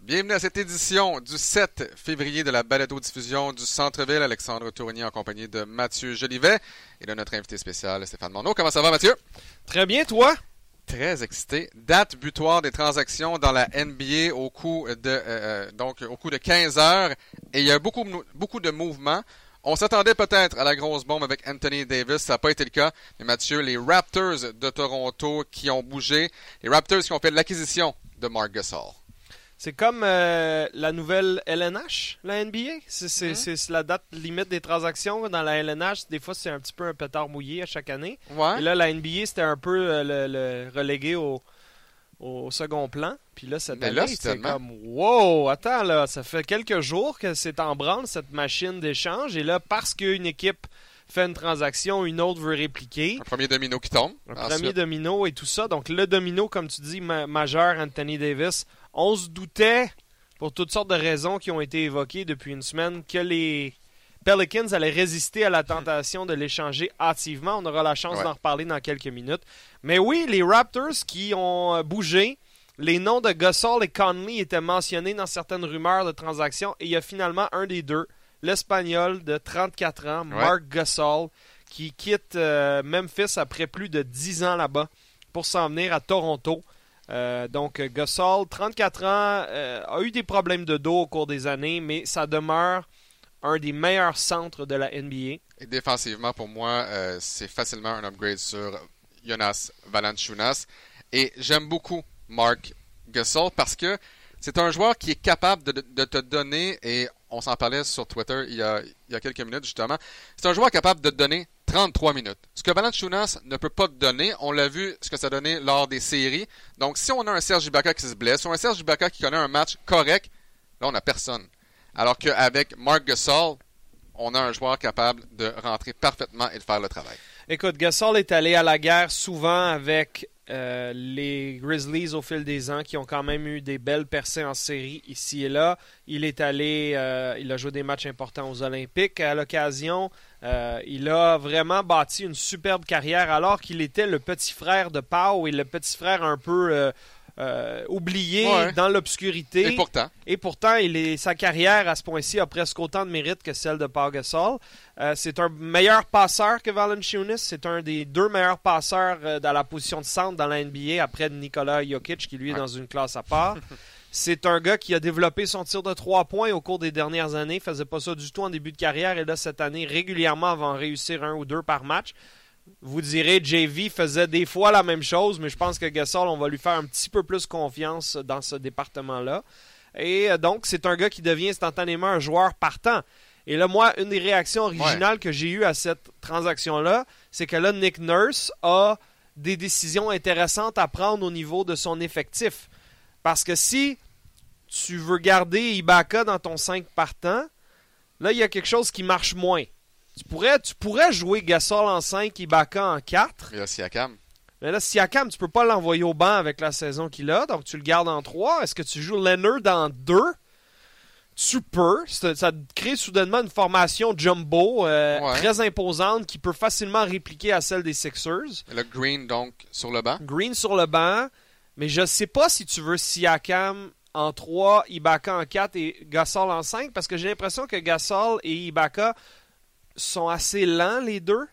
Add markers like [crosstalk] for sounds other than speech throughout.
Bienvenue à cette édition du 7 février de la balado-diffusion du Centre-Ville. Alexandre Tournier en compagnie de Mathieu Jolivet et de notre invité spécial Stéphane Monod. Comment ça va Mathieu? Très bien, toi? Très excité. Date butoir des transactions dans la NBA au coût de euh, euh, donc au coût de 15 heures et il y a beaucoup beaucoup de mouvements. On s'attendait peut-être à la grosse bombe avec Anthony Davis, ça n'a pas été le cas. Mais Mathieu, les Raptors de Toronto qui ont bougé, les Raptors qui ont fait l'acquisition de Mark Gasol. C'est comme euh, la nouvelle LNH, la NBA. C'est la date limite des transactions. Dans la LNH, des fois, c'est un petit peu un pétard mouillé à chaque année. Et là, la NBA, c'était un peu euh, le, relégué au, au second plan. Puis là, cette année, c'est comme wow, attends là, ça fait quelques jours que c'est en branle cette machine d'échange. Et là, parce qu'une équipe fait une transaction, une autre veut répliquer. Un premier domino qui tombe. Un premier domino et tout ça. Donc le domino, comme tu dis, majeur, Anthony Davis, on se doutait, pour toutes sortes de raisons qui ont été évoquées depuis une semaine, que les Pelicans allaient résister à la tentation de l'échanger hâtivement. On aura la chance d'en reparler dans quelques minutes. Mais oui, les Raptors qui ont euh, bougé, les noms de Gasol et Conley étaient mentionnés dans certaines rumeurs de transactions et il y a finalement un des deux, l'Espagnol de 34 ans, Mark Gasol, qui quitte euh, Memphis après plus de 10 ans là-bas pour s'en venir à Toronto. Euh, donc, Gasol, 34 ans, euh, a eu des problèmes de dos au cours des années, mais ça demeure un des meilleurs centres de la NBA. Et défensivement, pour moi, euh, c'est facilement un upgrade sur Jonas Valanciunas. Et j'aime beaucoup Mark Gasol parce que c'est un joueur qui est capable de, de te donner, et on s'en parlait sur Twitter il y, a, quelques minutes justement, c'est un joueur capable de te donner 33 minutes. Ce que Valanciunas ne peut pas donner, on l'a vu ce que ça donnait lors des séries. Donc, si on a un Serge Ibaka qui se blesse, ou un Serge Ibaka qui connaît un match correct, là, on n'a personne. Alors qu'avec Mark Gasol, on a un joueur capable de rentrer parfaitement et de faire le travail. Écoute, Gasol est allé à la guerre souvent avec euh, les Grizzlies au fil des ans qui ont quand même eu des belles percées en série ici et là. Il est allé, euh, il a joué des matchs importants aux Olympiques à l'occasion. Euh, il a vraiment bâti une superbe carrière alors qu'il était le petit frère de Pau et le petit frère un peu oublié dans l'obscurité. Et pourtant. Et pourtant, il est, sa carrière à ce point-ci a presque autant de mérite que celle de Pau Gasol. Euh, c'est un meilleur passeur que Valanciunas. C'est un des deux meilleurs passeurs euh, dans la position de centre dans la NBA après Nikola Jokic qui lui est dans une classe à part. [laughs] C'est un gars qui a développé son tir de trois points au cours des dernières années. Il faisait pas ça du tout en début de carrière et là cette année régulièrement va en réussir un ou deux par match. Vous direz JV faisait des fois la même chose, mais je pense que Gasol on va lui faire un petit peu plus confiance dans ce département-là. Et euh, donc c'est un gars qui devient instantanément un joueur partant. Et là, moi, une des réactions originales que j'ai eues à cette transaction-là, c'est que là, Nick Nurse a des décisions intéressantes à prendre au niveau de son effectif. Parce que si tu veux garder Ibaka dans ton 5 partant, là, il y a quelque chose qui marche moins. Tu pourrais, tu pourrais jouer Gasol en 5, Ibaka en 4. Et là, Siakam. Mais là, Siakam, tu peux pas l'envoyer au banc avec la saison qu'il a, donc tu le gardes en 3. Est-ce que tu joues Leonard en 2 tu peux. Ça crée soudainement une formation jumbo euh, très imposante qui peut facilement répliquer à celle des Sixers. Le Green, donc, sur le banc. Green sur le banc. Mais je ne sais pas si tu veux Siakam en 3, Ibaka en 4 et Gasol en 5 parce que j'ai l'impression que Gasol et Ibaka sont assez lents les deux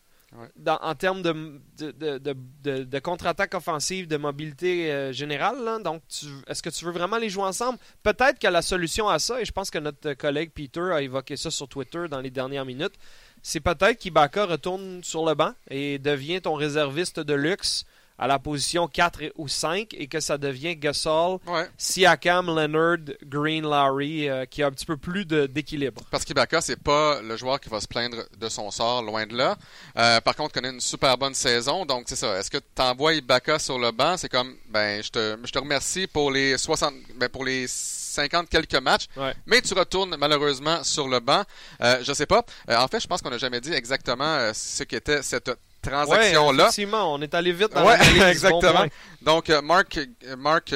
en termes de, de, contre-attaque offensive, de mobilité euh, générale. Donc, est-ce que tu veux vraiment les jouer ensemble? Peut-être que la solution à ça, et je pense que notre collègue Peter a évoqué ça sur Twitter dans les dernières minutes, c'est peut-être qu'Ibaka retourne sur le banc et devient ton réserviste de luxe à la position 4 ou 5 et que ça devient Gasol, Siakam, Leonard, Green, Lowry euh, qui a un petit peu plus d'équilibre. Parce qu'Ibaka, c'est pas le joueur qui va se plaindre de son sort, loin de là. Euh, par contre, connaît une super bonne saison, donc c'est ça. Est-ce que tu envoies Ibaka sur le banc? C'est comme, ben, je te, je te remercie pour les 60, ben, pour les 50 quelques matchs, mais tu retournes malheureusement sur le banc. Euh, je sais pas. En fait, je pense qu'on n'a jamais dit exactement ce qu'était cette transaction-là. effectivement, on est allé vite dans ouais, [laughs] exactement. Donc, euh, Mark, Mark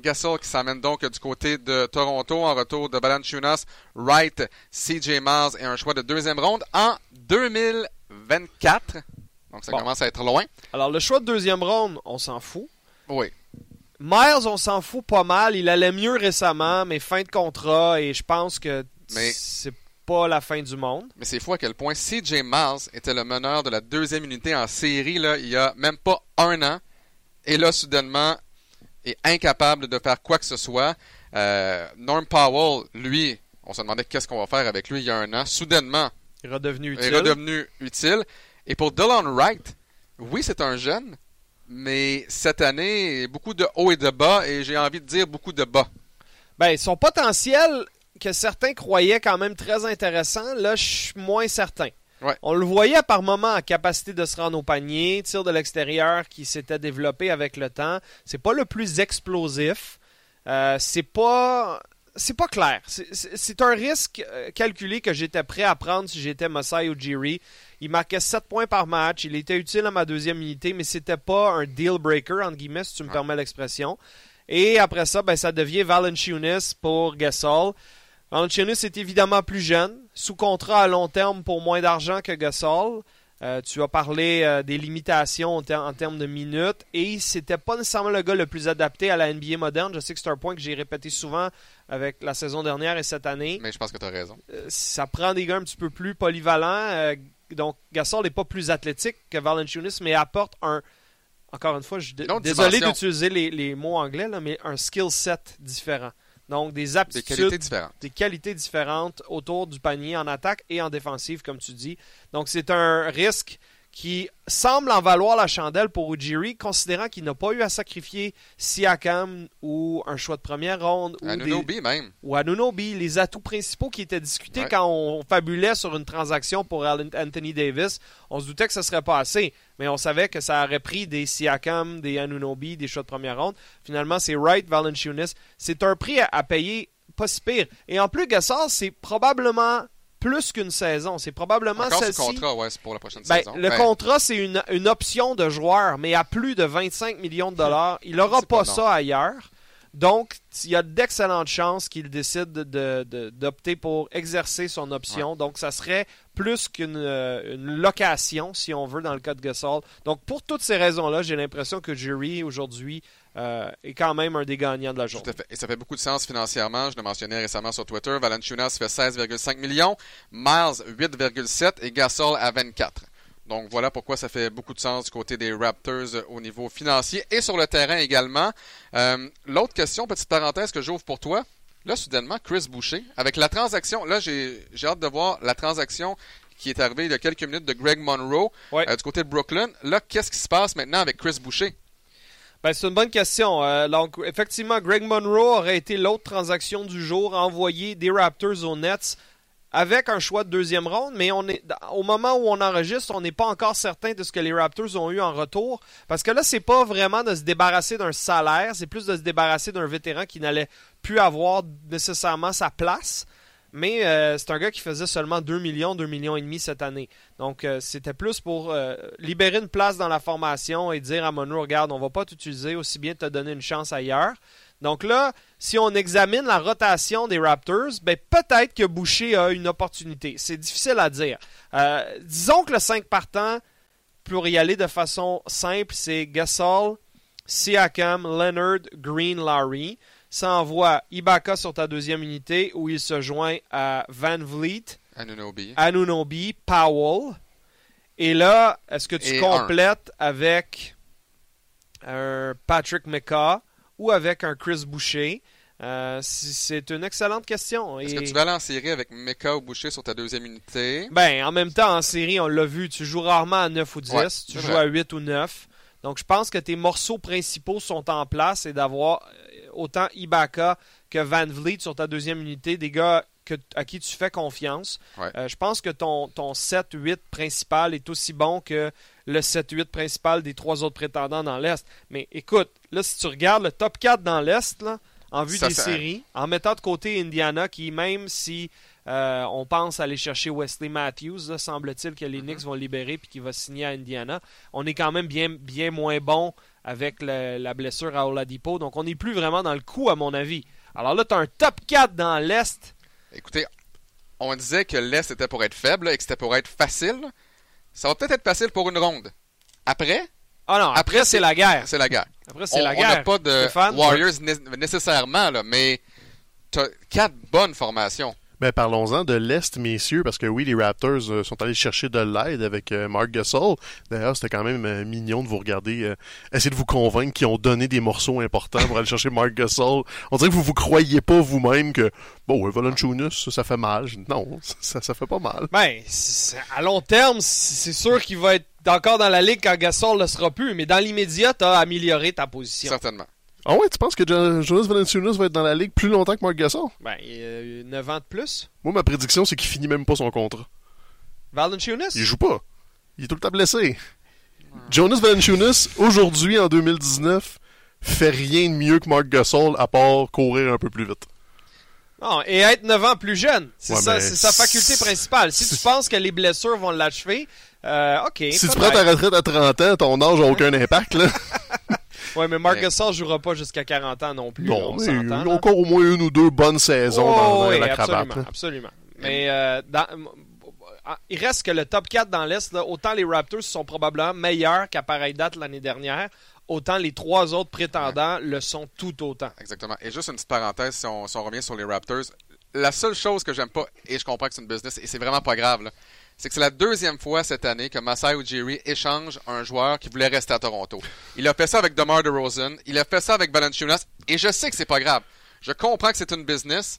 Gasol qui s'amène donc du côté de Toronto en retour de Valanciunas, Wright, CJ Miles et un choix de deuxième ronde en 2024. Donc ça Bon. commence à être loin. Alors, le choix de deuxième ronde, on s'en fout. Oui. Miles, on s'en fout pas mal. Il allait mieux récemment, mais fin de contrat, et je pense que Mais- c'est pas la fin du monde. Mais c'est fou à quel point CJ Miles était le meneur de la deuxième unité en série là, il y a même pas un an. Et là, soudainement, est incapable de faire quoi que ce soit. Euh, Norm Powell, lui, on se demandait qu'est-ce qu'on va faire avec lui il y a un an. Soudainement, Il est redevenu utile. est redevenu utile. Et pour Dylan Wright, oui, c'est un jeune, mais cette année, beaucoup de haut et de bas, et j'ai envie de dire beaucoup de bas. Ben, son potentiel que certains croyaient quand même très intéressant, là, je suis moins certain. Ouais. On le voyait par moments en capacité de se rendre au panier, tir de l'extérieur qui s'était développé avec le temps. C'est pas le plus explosif. Euh, c'est pas. C'est pas clair. C'est- un risque euh, calculé que j'étais prêt à prendre si j'étais Masai Ujiri. Il marquait 7 points par match. Il était utile à ma deuxième unité, mais c'était pas un deal breaker, entre guillemets, si tu me Ouais. permets l'expression. Et après ça, ben, ça devient Valanciunas pour Gasol. Valanciunas est évidemment plus jeune, sous contrat à long terme pour moins d'argent que Gasol. Euh, tu as parlé euh, des limitations en, ter- en termes de minutes et c'était pas nécessairement le gars le plus adapté à la NBA moderne. Je sais que c'est un point que j'ai répété souvent avec la saison dernière et cette année. Mais je pense que tu as raison. Euh, ça prend des gars un petit peu plus polyvalents. donc Gasol n'est pas plus athlétique que Valanciunas, mais apporte un. Encore une fois, je suis désolé d'utiliser les, les mots anglais, là, mais un skill set différent. Donc des Des aptitudes qualités différentes. des qualités différentes autour du panier en attaque et en défensive, comme tu dis. Donc, c'est un risque qui semble en valoir la chandelle pour Ujiri, considérant qu'il n'a pas eu à sacrifier Siakam ou un choix de première ronde ou, des, Anunoby même. ou Anunoby, les atouts principaux qui étaient discutés Ouais. quand on fabulait sur une transaction pour Anthony Davis. On se doutait que ce serait pas assez, mais on savait que ça aurait pris des Siakam, des Anunoby, des choix de première ronde. Finalement, c'est Wright, Valanciunas. C'est un prix à, à payer pas si pire. Et en plus, Gasol, c'est probablement plus qu'une saison. C'est probablement Encore sous celle-ci. contrat, ouais, c'est pour la prochaine Ben, saison. le Ben, contrat, c'est une, une option de joueur, mais à plus de 25 millions de dollars. Il n'aura pas, ça ailleurs. Donc, il y a d'excellentes chances qu'il décide de- de- de- d'opter pour exercer son option. Donc, ça serait plus qu'une euh, une location, si on veut, dans le cas de Gasol. Donc, pour toutes ces raisons-là, j'ai l'impression que Jury, aujourd'hui, euh, est quand même un des gagnants de la Tout journée. à fait. Et ça fait beaucoup de sens financièrement. Je le mentionnais récemment sur Twitter. Valanciunas fait 16,5 millions, Miles 8,7 et Gasol à 24. Donc voilà pourquoi ça fait beaucoup de sens du côté des Raptors euh, au niveau financier et sur le terrain également. Euh, L'autre question, petite parenthèse que j'ouvre pour toi. Là, soudainement, Chris Boucher, avec la transaction, là, j'ai j'ai hâte de voir la transaction qui est arrivée il y a quelques minutes de Greg Monroe Ouais. euh, du côté de Brooklyn. Là, qu'est-ce qui se passe maintenant avec Chris Boucher? Ben, c'est une bonne question. Euh, donc, effectivement, Greg Monroe aurait été l'autre transaction du jour, envoyé des Raptors aux Nets avec un choix de deuxième ronde, mais on est au moment où on enregistre, on n'est pas encore certain de ce que les Raptors ont eu en retour, parce que là, c'est pas vraiment de se débarrasser d'un salaire, c'est plus de se débarrasser d'un vétéran qui n'allait plus avoir nécessairement sa place. Mais euh, c'est un gars qui faisait seulement 2 millions, 2 millions et demi cette année. Donc euh, c'était plus pour euh, libérer une place dans la formation et dire à Monroe, regarde, on va pas t'utiliser, aussi bien te donner une chance ailleurs. Donc là, si on examine la rotation des Raptors, ben peut-être que Boucher a une opportunité. C'est difficile à dire. Disons que le 5 partant, pour y aller de façon simple, c'est Gasol, Siakam, Leonard, Green, Lowry. Ça envoie Ibaka sur ta deuxième unité où il se joint à Van Vliet, Anunoby. Anunoby, Powell. Et là, est-ce que tu Et complètes avec un Patrick McCaw ou avec un Chris Boucher? Euh, c'est une excellente question. Est-ce Et- que tu vas aller en série avec Mecca ou Boucher sur ta deuxième unité? Ben, en même temps, en série, on l'a vu, tu joues rarement à 9 ou 10, Ouais, tu joues vrai. à 8 ou 9. Donc, je pense que tes morceaux principaux sont en place et d'avoir euh, autant Ibaka que Van Vliet sur ta deuxième unité, des gars que, à qui tu fais confiance. Ouais. Euh, je pense que ton, ton 7-8 principal est aussi bon que le 7-8 principal des trois autres prétendants dans l'Est. Mais écoute, là, si tu regardes le top 4 dans l'Est, en vue Ça, des ça- séries, en mettant de côté Indiana, qui même si euh, on pense aller chercher Wesley Matthews, semble-t-il que les Mhm. Knicks vont le libérer puis qu'il va signer à Indiana, on est quand même bien, bien moins bon avec le- la blessure à Oladipo. Donc, on n'est plus vraiment dans le coup, à mon avis. Alors là, tu as un top 4 dans l'Est. Écoutez, on disait que l'Est était pour être faible et que c'était pour être facile. Ça va peut-être être facile pour une ronde. Après, Ah non, après, Après, c'est la guerre. c'est la guerre. Après, c'est On la on n'a guerre. pas de Stéphane? Warriors né- nécessairement, là, mais t'as quatre bonnes formations. Ben, parlons-en de l'Est, messieurs, parce que oui, les Raptors euh, sont allés chercher de l'aide avec euh, Mark Gasol. D'ailleurs, c'était quand même euh, mignon de vous regarder, euh, essayer de vous convaincre qu'ils ont donné des morceaux importants pour aller [laughs] chercher Mark Gasol. On dirait que vous vous croyez pas vous-même que, bon, ouais, Valanciunas, ça, ça fait mal. [laughs] Non, ça, ça fait pas mal. Ben, c'est- à long terme, c'est sûr qu'il va être encore dans la ligue quand Gasol ne le sera plus. Mais dans l'immédiat, tu as amélioré ta position. Certainement. Ah ouais, tu penses que Jo- Jonas Valanciunas va être dans la ligue plus longtemps que Mark Gasol? Ben, euh, 9 ans de plus. Moi, ma prédiction, c'est qu'il finit même pas son contrat. Valanciunas? Il joue pas. Il est tout le temps blessé. Jonas Valanciunas, aujourd'hui, en 2019, fait rien de mieux que Mark Gasol à part courir un peu plus vite. Non, et être 9 ans plus jeune. C'est Ouais, ça, mais c'est sa faculté principale. Si tu penses que les blessures vont l'achever, euh, ok. si tu prends ta retraite à 30 ans, ton âge n'a aucun impact. Là. [laughs] Ouais, mais Marc Gasol jouera pas jusqu'à 40 ans non plus. non, on mais s'entend, il y a là. encore au moins une ou deux bonnes saisons dans, Oh, dans oui, la cravate. absolument, là. absolument. Mais euh, dans- ah, il reste que le top 4 dans l'Est, autant les Raptors sont probablement meilleurs qu'à pareille date l'année dernière, autant les trois autres prétendants le sont tout autant. Exactement. Et juste une petite parenthèse, si on, si on revient sur les Raptors, la seule chose que j'aime pas, et je comprends que c'est une business, et c'est vraiment pas grave, là, c'est que c'est la deuxième fois cette année que Masai Ujiri échange un joueur qui voulait rester à Toronto. Il a fait ça avec DeMar DeRozan, il a fait ça avec Valanciunas, et je sais que c'est pas grave. Je comprends que c'est une business,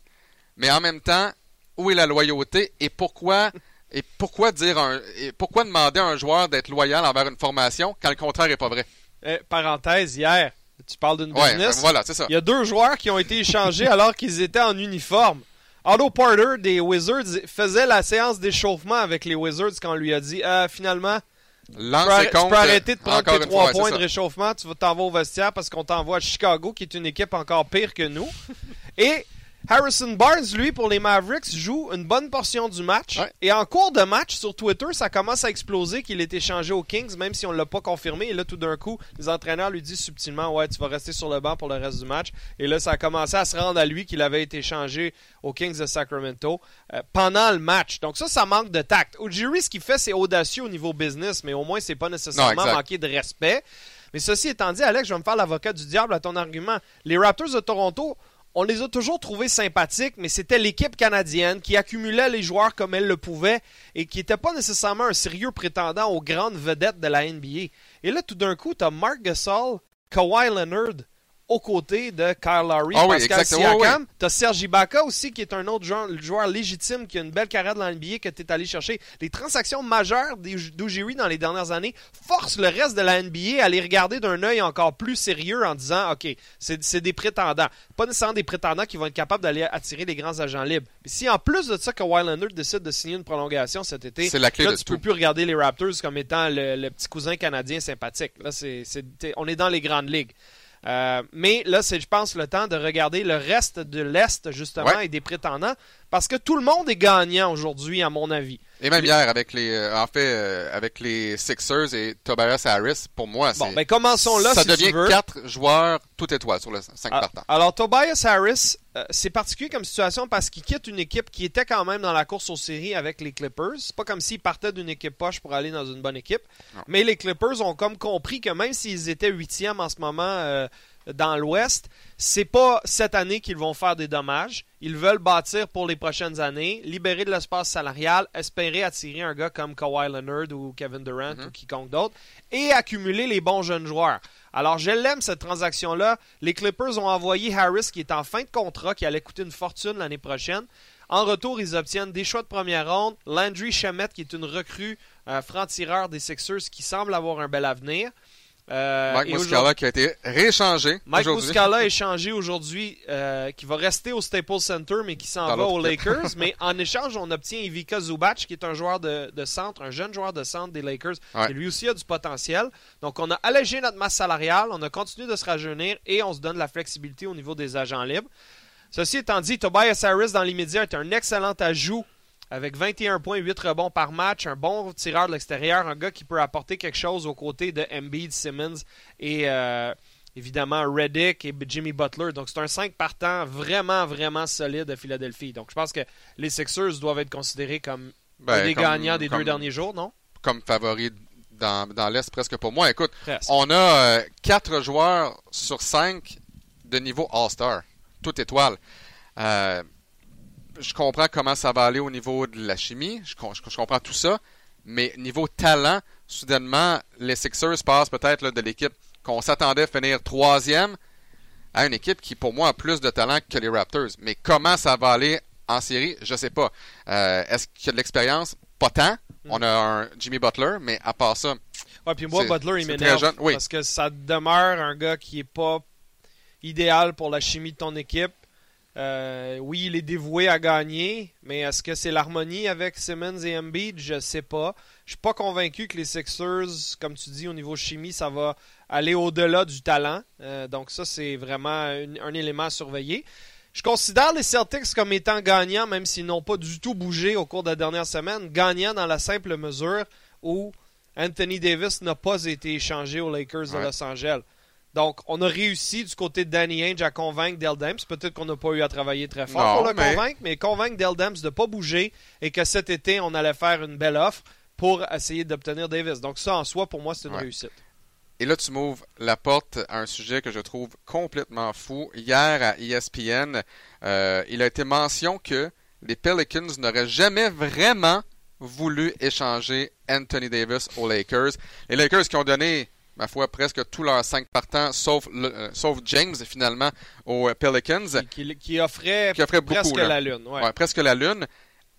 mais en même temps, où est la loyauté et pourquoi et pourquoi dire un et pourquoi demander à un joueur d'être loyal envers une formation quand le contraire est pas vrai? Euh, parenthèse, hier, tu parles d'une Ouais, business. ben voilà, c'est ça. Il y a deux joueurs qui ont été échangés alors qu'ils étaient en uniforme. Otto Porter des Wizards faisait la séance d'échauffement avec les Wizards quand on lui a dit euh, finalement, tu peux, tu arrêter de prendre tes trois fois, points de réchauffement, tu vas t'en vas au vestiaire parce qu'on t'envoie à Chicago qui est une équipe encore pire que nous. Et [laughs] Harrison Barnes, lui, pour les Mavericks, joue une bonne portion du match. Ouais. Et en cours de match, sur Twitter, ça commence à exploser qu'il est échangé aux Kings, même si on ne l'a pas confirmé. Et là, tout d'un coup, les entraîneurs lui disent subtilement Ouais, tu vas rester sur le banc pour le reste du match. Et là, ça a commencé à se rendre à lui qu'il avait été échangé aux Kings de Sacramento euh, pendant le match. Donc, ça, ça manque de tact. Ujiri, ce qu'il fait, c'est audacieux au niveau business, mais au moins, c'est pas nécessairement Non, manquer de respect. Mais ceci étant dit, Alex, je vais me faire l'avocat du diable à ton argument. Les Raptors de Toronto, on les a toujours trouvés sympathiques, mais c'était l'équipe canadienne qui accumulait les joueurs comme elle le pouvait et qui n'était pas nécessairement un sérieux prétendant aux grandes vedettes de la NBA. Et là, tout d'un coup, tu as Mark Gasol, Kawhi Leonard aux côtés de Kyle Lowry, Ah oui, Pascal exactement, Siakam. Tu as Serge Ibaka aussi, qui est un autre joueur, joueur légitime, qui a une belle carrière dans la NBA que tu es allé chercher. Les transactions majeures d'U- d'Ujiri dans les dernières années forcent le reste de la NBA à les regarder d'un œil encore plus sérieux en disant OK, c'est des prétendants. Pas nécessairement des prétendants qui vont être capables d'aller attirer les grands agents libres. Mais si en plus de ça, Kawhi Leonard décide de signer une prolongation cet été, la clé là, de tu tout. peux plus regarder les Raptors comme étant le, le petit cousin canadien sympathique. Là, c'est, t'es- on est dans les grandes ligues. Euh, mais là, c'est, je pense, le temps de regarder le reste de l'Est, justement, Ouais. et des prétendants, parce que tout le monde est gagnant aujourd'hui, à mon avis. Et même hier avec les euh, en fait euh, avec les Sixers et Tobias Harris, pour moi, Bon, c'est ben commençons là, ça si devient tu veux. quatre joueurs étoile sur le 5 Ah, partants. Alors, Tobias Harris, euh, c'est particulier comme situation parce qu'il quitte une équipe qui était quand même dans la course aux séries avec les Clippers. C'est pas comme s'il partait d'une équipe poche pour aller dans une bonne équipe. Non. Mais les Clippers ont comme compris que même s'ils étaient huitièmes en ce moment euh, dans l'Ouest, c'est pas cette année qu'ils vont faire des dommages. Ils veulent bâtir pour les prochaines années, libérer de l'espace salarial, espérer attirer un gars comme Kawhi Leonard ou Kevin Durant Mhm. ou quiconque d'autre et accumuler les bons jeunes joueurs. Alors, je l'aime cette transaction-là. Les Clippers ont envoyé Harris, qui est en fin de contrat, qui allait coûter une fortune l'année prochaine. En retour, ils obtiennent des choix de première ronde. Landry Shamet, qui est une recrue euh, franc-tireur des Sixers, qui semble avoir un bel avenir. Euh, Mike Muscala qui a été rééchangé Mike. Muscala est échangé aujourd'hui, euh, qui va rester au Staples Center, mais qui s'en va aux. Lakers. [laughs] mais en échange, on obtient Ivica Zubac, qui est un joueur de, de centre, un jeune joueur de centre des Lakers, Ouais. qui lui aussi a du potentiel. Donc, on a allégé notre masse salariale, on a continué de se rajeunir et on se donne la flexibilité au niveau des agents libres. Ceci étant dit, Tobias Harris, dans l'immédiat, est un excellent ajout avec 21 points, 8 rebonds par match, un bon tireur de l'extérieur, un gars qui peut apporter quelque chose aux côtés de Embiid, Simmons et euh, évidemment Reddick et Jimmy Butler. Donc c'est un 5 partant vraiment, vraiment solide de Philadelphie. Donc je pense que les Sixers doivent être considérés comme Ben, des comme- gagnants des comme- deux derniers jours, non? Comme favoris dans, dans l'Est presque pour moi. Écoute, Presque. on a euh, quatre joueurs sur cinq de niveau All-Star, toute étoile. Euh, je comprends comment ça va aller au niveau de la chimie, je, je- je comprends tout ça, mais niveau talent, soudainement, les Sixers passent peut-être de l'équipe qu'on s'attendait finir troisième à une équipe qui, pour moi, a plus de talent que les Raptors. Mais comment ça va aller en série, je sais pas. Euh, Est-ce qu'il y a de l'expérience? Pas tant. On a un Jimmy Butler, mais à part ça, Ouais, puis moi, Butler, il m'énerve. oui. Parce que ça demeure un gars qui est pas idéal pour la chimie de ton équipe. Euh, oui, il est dévoué à gagner, mais est-ce que c'est l'harmonie avec Simmons et Embiid? Je sais pas. Je suis pas convaincu que les Sixers, comme tu dis, au niveau chimie, ça va aller au-delà du talent. Euh, donc ça, c'est vraiment un, un élément à surveiller. Je considère les Celtics comme étant gagnants, même s'ils n'ont pas du tout bougé au cours de la dernière semaine, gagnants dans la simple mesure où Anthony Davis n'a pas été échangé aux Lakers de. Los Angeles. Donc, on a réussi du côté de Danny Ainge à convaincre Dell Demps. Peut-être qu'on n'a pas eu à travailler très fort Non, pour le mais- convaincre, mais convaincre Dell Demps de ne pas bouger et que cet été, on allait faire une belle offre pour essayer d'obtenir Davis. Donc, ça, en soi, pour moi, c'est une Ouais. réussite. Et là, tu m'ouvres la porte à un sujet que je trouve complètement fou. Hier, à ESPN, euh, il a été mention que les Pelicans n'auraient jamais vraiment voulu échanger Anthony Davis aux Lakers. Les Lakers qui ont donné, ma foi, presque tous leurs cinq partants, sauf, le- euh, sauf James, finalement, aux Pelicans, Qui, qui- qui offrait, qui offrait beaucoup. presque là. la lune. ouais. Ouais, presque la lune.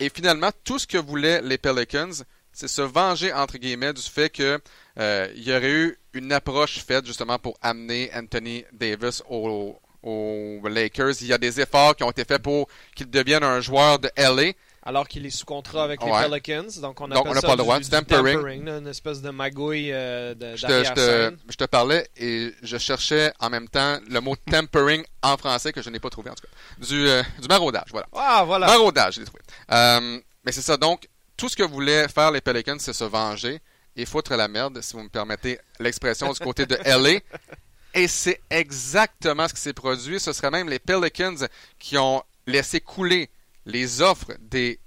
Et finalement, tout ce que voulaient les Pelicans, c'est se venger, entre guillemets, du fait que euh, y aurait eu une approche faite justement pour amener Anthony Davis aux, aux Lakers. Il y a des efforts qui ont été faits pour qu'il devienne un joueur de LA. Alors qu'il est sous contrat avec les Ouais. Pelicans. Donc, on Donc, on n'a pas le droit, du du tampering. là, une espèce de magouille euh, de, Je te, je, te, d'arrière-scène. je te parlais et je cherchais en même temps le mot [laughs] tempering en français que je n'ai pas trouvé en tout cas. Du, euh, du maraudage, voilà. Ah, voilà. Maraudage, je l'ai trouvé. Euh, mais c'est ça, donc, tout ce que voulaient faire les Pelicans, c'est se venger et foutre la merde, si vous me permettez l'expression, du côté de LA. [laughs] Et c'est exactement ce qui s'est produit. Ce serait même les Pelicans qui ont laissé couler les offres des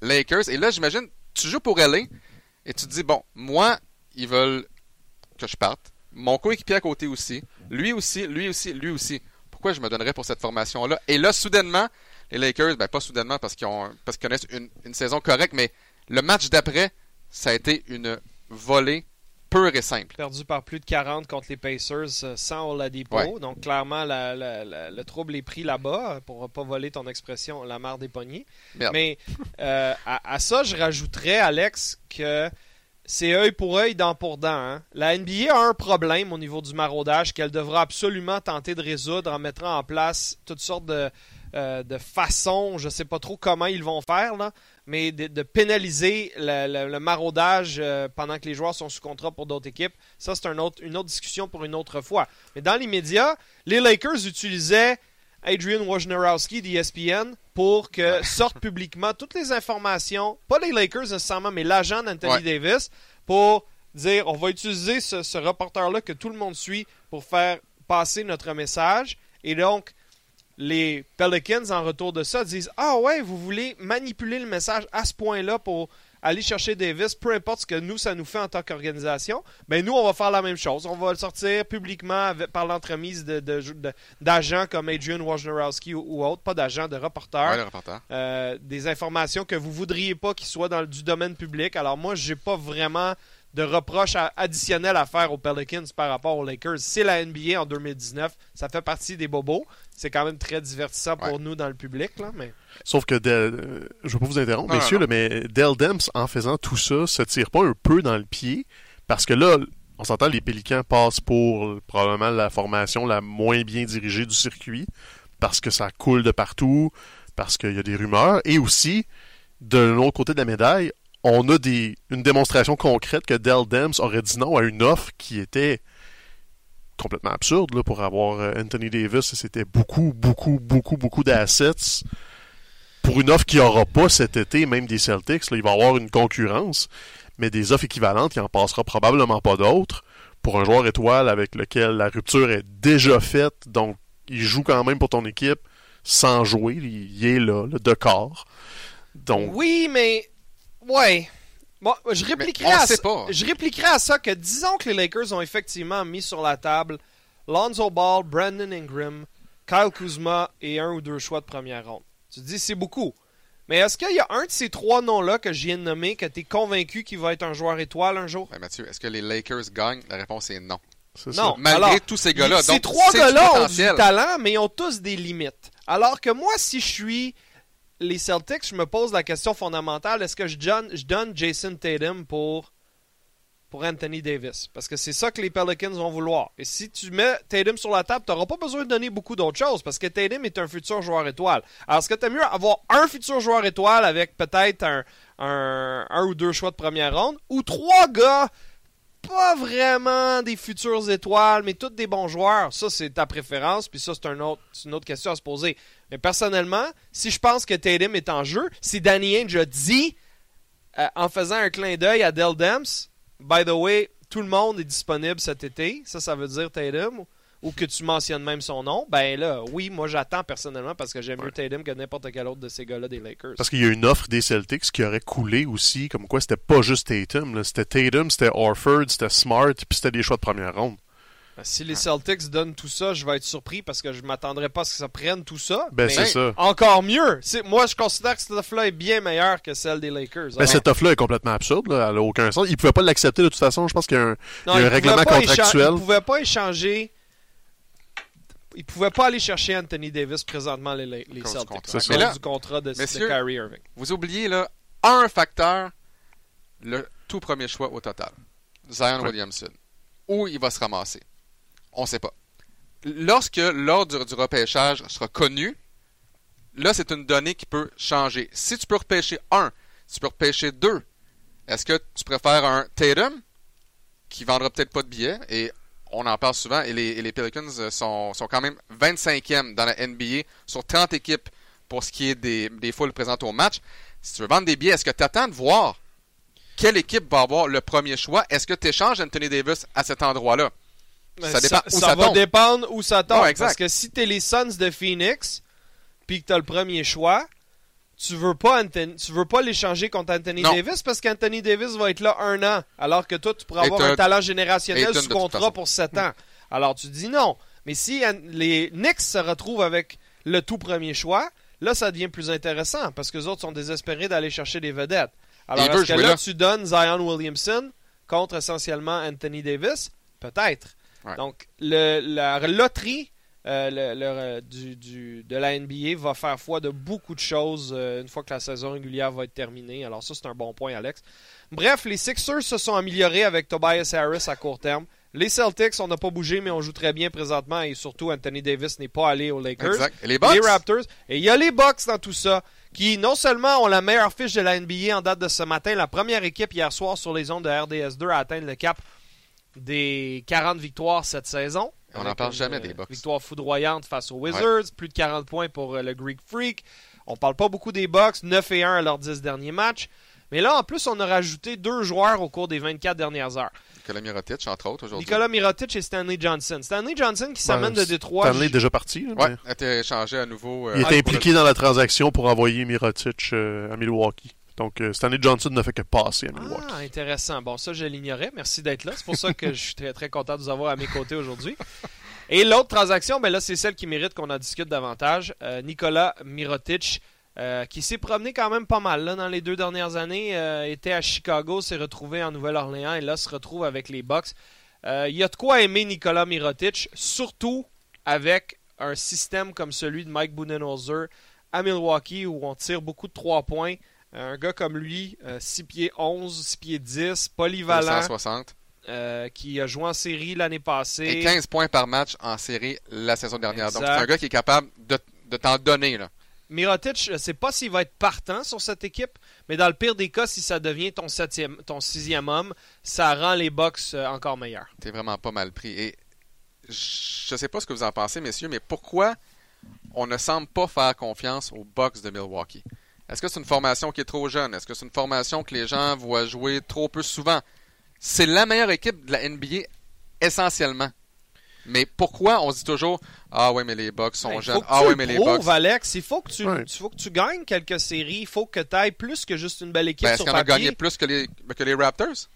Lakers. Et là, j'imagine, tu joues pour LA et tu te dis, bon, moi, ils veulent que je parte. Mon coéquipier à côté aussi. Lui aussi, lui aussi, lui aussi. Pourquoi je me donnerais pour cette formation-là? Et là, soudainement, les Lakers, ben pas soudainement parce qu'ils ont parce qu'ils connaissent une, une saison correcte, mais le match d'après, ça a été une volée pure et simple. perdu par plus de 40 contre les Pacers euh, sans Oladipo. Ouais. Donc, clairement, la- la- la- le trouble est pris là-bas, euh, pour pas voler ton expression, la mare des poignets. Merde. Mais euh, à, à ça, je rajouterais, Alex, que c'est œil pour œil, dent pour dent. hein. La NBA a un problème au niveau du maraudage qu'elle devra absolument tenter de résoudre en mettant en place toutes sortes de, euh, de façons, je sais pas trop comment ils vont faire, là, mais de, de pénaliser le, le- le maraudage euh, pendant que les joueurs sont sous contrat pour d'autres équipes. Ça, c'est un autre, une autre discussion pour une autre fois. Mais dans l'immédiat, les Lakers utilisaient Adrian Wojnarowski d'ESPN pour que [laughs] sortent publiquement toutes les informations, pas les Lakers nécessairement, mais l'agent d'Anthony Ouais. Davis, pour dire on va utiliser ce, ce reporter-là que tout le monde suit pour faire passer notre message. Et donc, les Pelicans, en retour de ça, disent Ah ouais, vous voulez manipuler le message à ce point-là pour aller chercher Davis, peu importe ce que nous, ça nous fait en tant qu'organisation. Ben nous, on va faire la même chose. On va le sortir publiquement avec- par l'entremise de- de- de- d'agents comme Adrian Wojnarowski ou, ou autres, pas d'agents, de reporters. Ouais, le reporter. Euh, des informations que vous voudriez pas qu'ils soient dans du domaine public. Alors moi, j'ai pas vraiment de reproches à- additionnels à faire aux Pelicans par rapport aux Lakers. C'est la NBA en 2019. Ça fait partie des bobos. C'est quand même très divertissant pour Ouais. nous dans le public. Là, mais... Sauf que, Del- je ne veux pas vous interrompre, Non, messieurs, non, là, mais Dell Demps, en faisant tout ça, se tire pas un peu dans le pied, parce que là, on s'entend, les Pélicans passent pour euh, probablement la formation la moins bien dirigée du circuit, parce que ça coule de partout, parce qu'il y a des rumeurs, et aussi, de l'autre côté de la médaille, on a des, une démonstration concrète que Dell Demps aurait dit non à une offre qui était complètement absurde là, pour avoir euh, Anthony Davis. C'était beaucoup, beaucoup, beaucoup, beaucoup d'assets pour une offre qu'il n'y aura pas cet été, même des Celtics, là, il va y avoir une concurrence, mais des offres équivalentes, il en passera probablement pas d'autres. Pour un joueur étoile avec lequel la rupture est déjà faite, donc il joue quand même pour ton équipe sans jouer, il est là, le de corps. Donc, Oui, mais. Ouais. Bon, je répliquerai, on à sait ça, pas. je répliquerai à ça que disons que les Lakers ont effectivement mis sur la table Lonzo Ball, Brandon Ingram, Kyle Kuzma et un ou deux choix de première ronde. Tu te dis c'est beaucoup. Mais est-ce qu'il y a un de ces trois noms-là que je viens de nommer que tu es convaincu qu'il va être un joueur étoile un jour? Ben, Mathieu, est-ce que les Lakers gagnent? La réponse est non. c'est ça. Non. Malgré Alors, tous ces gars-là. Ces trois gars-là ont du talent, mais ils ont tous des limites. Alors que moi, si je suis les Celtics, je me pose la question fondamentale est-ce que je donne, Jason Tatum pour, pour Anthony Davis? Parce que c'est ça que les Pelicans vont vouloir. Et si tu mets Tatum sur la table, tu n'auras pas besoin de donner beaucoup d'autres choses parce que Tatum est un futur joueur étoile. Alors, est-ce que tu mieux avoir un futur joueur étoile avec peut-être un, un ou deux choix de première ronde ou trois gars pas vraiment des futures étoiles, mais tous des bons joueurs. Ça, c'est ta préférence, puis ça, c'est une autre question à se poser. Mais personnellement, si je pense que Tatum est en jeu, si Danny Ainge a dit, euh, en faisant un clin d'œil à Dell Demps, by the way, tout le monde est disponible cet été, ça, ça veut dire Tatum, ou que tu mentionnes même son nom, ben là, oui, moi j'attends personnellement parce que j'aime mieux Tatum que n'importe quel autre de ces gars-là des Lakers. Parce qu'il y a une offre des Celtics qui aurait coulé aussi, comme quoi c'était pas juste Tatum. C'était Tatum, c'était Orford, c'était Smart, puis c'était des choix de première ronde. Ben, Si les Celtics donnent tout ça, je vais être surpris parce que je m'attendrais pas à ce que ça prenne tout ça. Ben, mais c'est ça. Encore mieux. Moi, je considère que cette offre-là est bien meilleure que celle des Lakers. Ben, Alors- cette offre-là est complètement absurde, là. elle n'a aucun sens. Ils pouvaient pas l'accepter de toute façon. Je pense qu'il y a un, Non, il y a un règlement contractuel. Ils pouvaient pas échanger. Ils pouvaient pas aller chercher Anthony Davis présentement, les, les Celtics. C'est ça. Là, du contrat de, de messieurs, Kyrie Irving. Vous oubliez là un facteur, le tout premier choix au total. Zion Ouais. Williamson. Où il va se ramasser? On ne sait pas. Lorsque l'ordre du repêchage sera connu, là, c'est une donnée qui peut changer. Si tu peux repêcher un, si tu peux repêcher deux, est-ce que tu préfères un Tatum qui vendra peut-être pas de billets et on en parle souvent et les, et les Pelicans euh, sont, sont quand même 25e dans la NBA sur 30 équipes pour ce qui est des, des foules présentes au match. Si tu veux vendre des billets, est-ce que tu attends de voir quelle équipe va avoir le premier choix? Est-ce que tu échanges Anthony Davis à cet endroit-là? Ça dépend où ça va tombe. dépendre où ça tombe. Ouais. Parce que si t'es les Suns de Phoenix, puis que t'as le premier choix, tu veux pas Anthony- tu veux pas l'échanger contre Anthony Non. Davis parce qu'Anthony Davis va être là un an, alors que toi tu pourras avoir un talent générationnel sous contrat pour 7 ans. Alors tu dis non. Mais si les Knicks se retrouvent avec le tout premier choix, là ça devient plus intéressant parce que les autres sont désespérés d'aller chercher des vedettes. Alors est-ce que là, là. tu donnes Zion Williamson contre essentiellement Anthony Davis? Peut-être. Ouais. Donc, le- la loterie euh, le- le- euh, du, du- de la NBA va faire foi de beaucoup de choses euh, une fois que la saison régulière va être terminée. Alors, ça, c'est un bon point, Alex. Bref, les Sixers se sont améliorés avec Tobias Harris à court terme. Les Celtics, on n'a pas bougé, mais on joue très bien présentement. Et surtout, Anthony Davis n'est pas allé aux Lakers. Exact. Et les? Les Raptors. Et il y a les Bucks dans tout ça, qui non seulement ont la meilleure fiche de la NBA en date de ce matin, la première équipe hier soir sur les ondes de RDS2 à atteindre le cap des 40 victoires cette saison. On n'en parle jamais euh, des Bucks. Victoire foudroyante face aux Wizards, plus de 40 points pour euh, le Greek Freak. On parle pas beaucoup des Bucks, 9 et 1 à leurs 10 derniers matchs. Mais là, en plus, on a rajouté deux joueurs au cours des 24 dernières heures. Nicolas Mirotic, entre autres, aujourd'hui. Nicolas Mirotic et Stanley Johnson. Stanley Johnson qui s'amène Ben, de Détroit. Stanley est déjà parti. là, Ouais, mais a été échangé à nouveau. euh, Il était le- impliqué dans la transaction pour envoyer Mirotic euh, à Milwaukee. Donc, euh, Stanley Johnson ne fait que passer à Milwaukee. Ah, intéressant. Bon, ça, je l'ignorais. Merci d'être là. C'est pour ça que je suis très, très content de vous avoir à mes côtés aujourd'hui. Et l'autre transaction, ben là, c'est celle qui mérite qu'on en discute davantage. Euh, Nicolas Mirotic, euh, qui s'est promené quand même pas mal là, dans les deux dernières années, euh, était à Chicago, s'est retrouvé en Nouvelle-Orléans et là se retrouve avec les Bucks. Il y a de quoi aimer Nicolas Mirotic, surtout avec un système comme celui de Mike Budenholzer à Milwaukee où on tire beaucoup de trois points. Un gars comme lui, 6 pieds 11, 6 pieds 10, polyvalent, 260. euh, qui a joué en série l'année passée. Et 15 points par match en série la saison dernière. Donc, c'est un gars qui est capable de, de t'en donner. Là. Mirotic, je ne sais pas s'il va être partant sur cette équipe, mais dans le pire des cas, si ça devient ton, septième, ton sixième homme, ça rend les euh, encore meilleurs. T'es vraiment pas mal pris. Et je sais pas ce que vous en pensez, messieurs, mais pourquoi on ne semble pas faire confiance aux Bucks de Milwaukee? Est-ce que c'est une formation qui est trop jeune? Est-ce que c'est une formation que les gens voient jouer trop peu souvent? C'est la meilleure équipe de la NBA essentiellement. Mais pourquoi on se dit toujours Ah ouais, mais les Bucks sont Ben, jeunes. Ah tu ouais, le mais les prouves, Bucks. Alex. Il faut que tu, faut que tu gagnes quelques séries. Il faut que tu ailles plus que juste une belle équipe Ben, Est-ce qu'on a gagné plus que les, que les Raptors?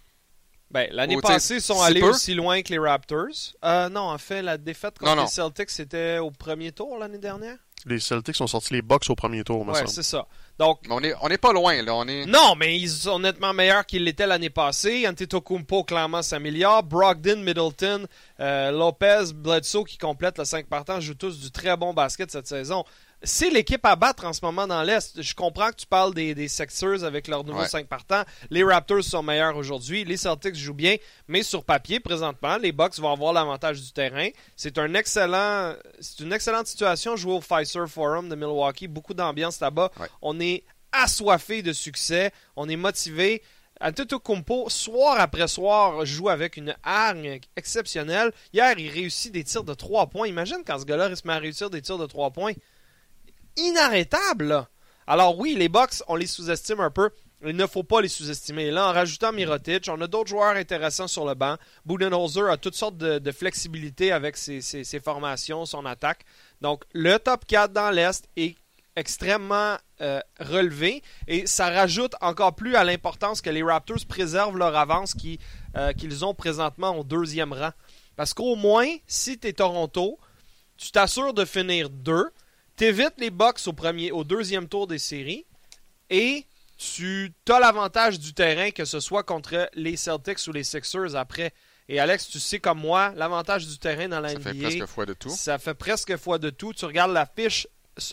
Ben, l'année passée, ils sont si allés peu? aussi loin que les Raptors. Euh, non, en fait, la défaite contre Non, non. les Celtics, c'était au premier tour l'année dernière. Les Celtics ont sorti les Bucks au premier tour, me Ouais, semble. c'est ça. Donc, Mais on est, on est pas loin, là. On est... non, mais ils sont nettement meilleurs qu'ils l'étaient l'année passée. Antetokounmpo, clairement, s'améliore. Brogdon, Middleton, euh, Lopez, Bledsoe, qui complètent le 5 partants, jouent tous du très bon basket cette saison. C'est l'équipe à battre en ce moment dans l'Est. Je comprends que tu parles des, des Sixers avec leur nouveau Ouais. 5 partants. Les Raptors sont meilleurs aujourd'hui. Les Celtics jouent bien. Mais sur papier, présentement, les Bucks vont avoir l'avantage du terrain. C'est un excellent, c'est une excellente situation jouer au Pfizer Forum de Milwaukee. Beaucoup d'ambiance là-bas. Ouais. On est assoiffé de succès. On est motivé. Antetokounmpo, soir après soir, joue avec une hargne exceptionnelle. Hier, il réussit des tirs de 3 points. Imagine quand ce gars-là met à réussir des tirs de 3 points. Inarrêtable. Alors oui, les Bucks, on les sous-estime un peu. Il ne faut pas les sous-estimer. Là, en rajoutant Mirotic, on a d'autres joueurs intéressants sur le banc. Budenholzer a toutes sortes de, flexibilité avec ses, formations, son attaque. Donc, le top 4 dans l'Est est extrêmement euh, relevé et ça rajoute encore plus à l'importance que les Raptors préservent leur avance euh, qu'ils ont présentement au deuxième rang. Parce qu'au moins, si tu es Toronto, tu t'assures de finir deux, t'évites les Bucks au, premier, au deuxième tour des séries et tu as l'avantage du terrain, que ce soit contre les Celtics ou les Sixers après. Et Alex, tu sais comme moi, l'avantage du terrain dans la Ça fait NBA, presque fois de tout. ça fait presque fois de tout. Tu regardes la fiche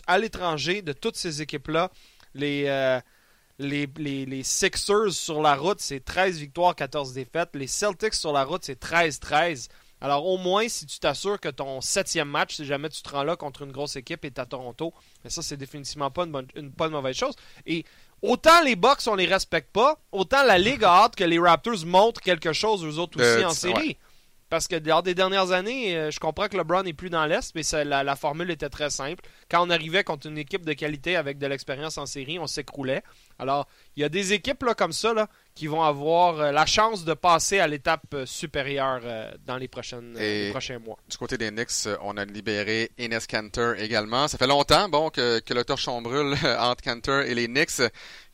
à l'étranger de toutes ces équipes-là. Les, euh, les, les, les Sixers sur la route, c'est 13 victoires, 14 défaites. Les Celtics sur la route, c'est 13-13. Alors au moins, si tu t'assures que ton septième match, si jamais tu te rends là contre une grosse équipe, est à Toronto, mais ça, c'est définitivement pas une, bonne, une, pas une mauvaise chose. Et autant les Bucks, on les respecte pas, autant la Ligue a hâte que les Raptors montrent quelque chose aux autres aussi Euh, en tu- série. Parce que lors des dernières années, euh, je comprends que LeBron n'est plus dans l'Est, mais ça- la, la formule était très simple. Quand on arrivait contre une équipe de qualité avec de l'expérience en série, on s'écroulait. Alors, il y a des équipes là, comme ça là, qui vont avoir euh, la chance de passer à l'étape euh, supérieure dans les, prochaines, les prochains mois. Du côté des Knicks, on a libéré Enes Kanter également. Ça fait longtemps bon, que, que le torchon brûle entre Kanter et les Knicks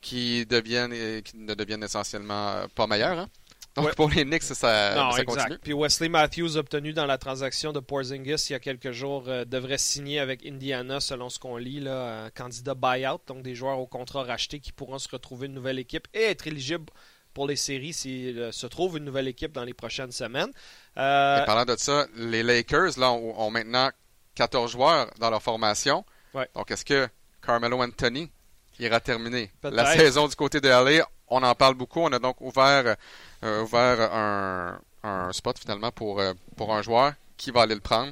qui, deviennent, qui ne deviennent essentiellement pas meilleurs. hein. Donc Ouais. pour les Knicks, ça, non, ça exact. continue. Puis Wesley Matthews, obtenu dans la transaction de Porzingis il y a quelques jours, euh, devrait signer avec Indiana, selon ce qu'on lit, là, un candidat buyout, donc des joueurs au contrat racheté qui pourront se retrouver une nouvelle équipe et être éligibles pour les séries s'il euh, se trouve une nouvelle équipe dans les prochaines semaines. Euh, Et parlant de ça, les Lakers là, ont, ont maintenant 14 joueurs dans leur formation. Ouais. Donc est-ce que Carmelo Anthony ira terminer la saison du côté de LA? On en parle beaucoup. On a donc ouvert, euh, ouvert un, spot finalement pour, euh, pour un joueur qui va aller le prendre.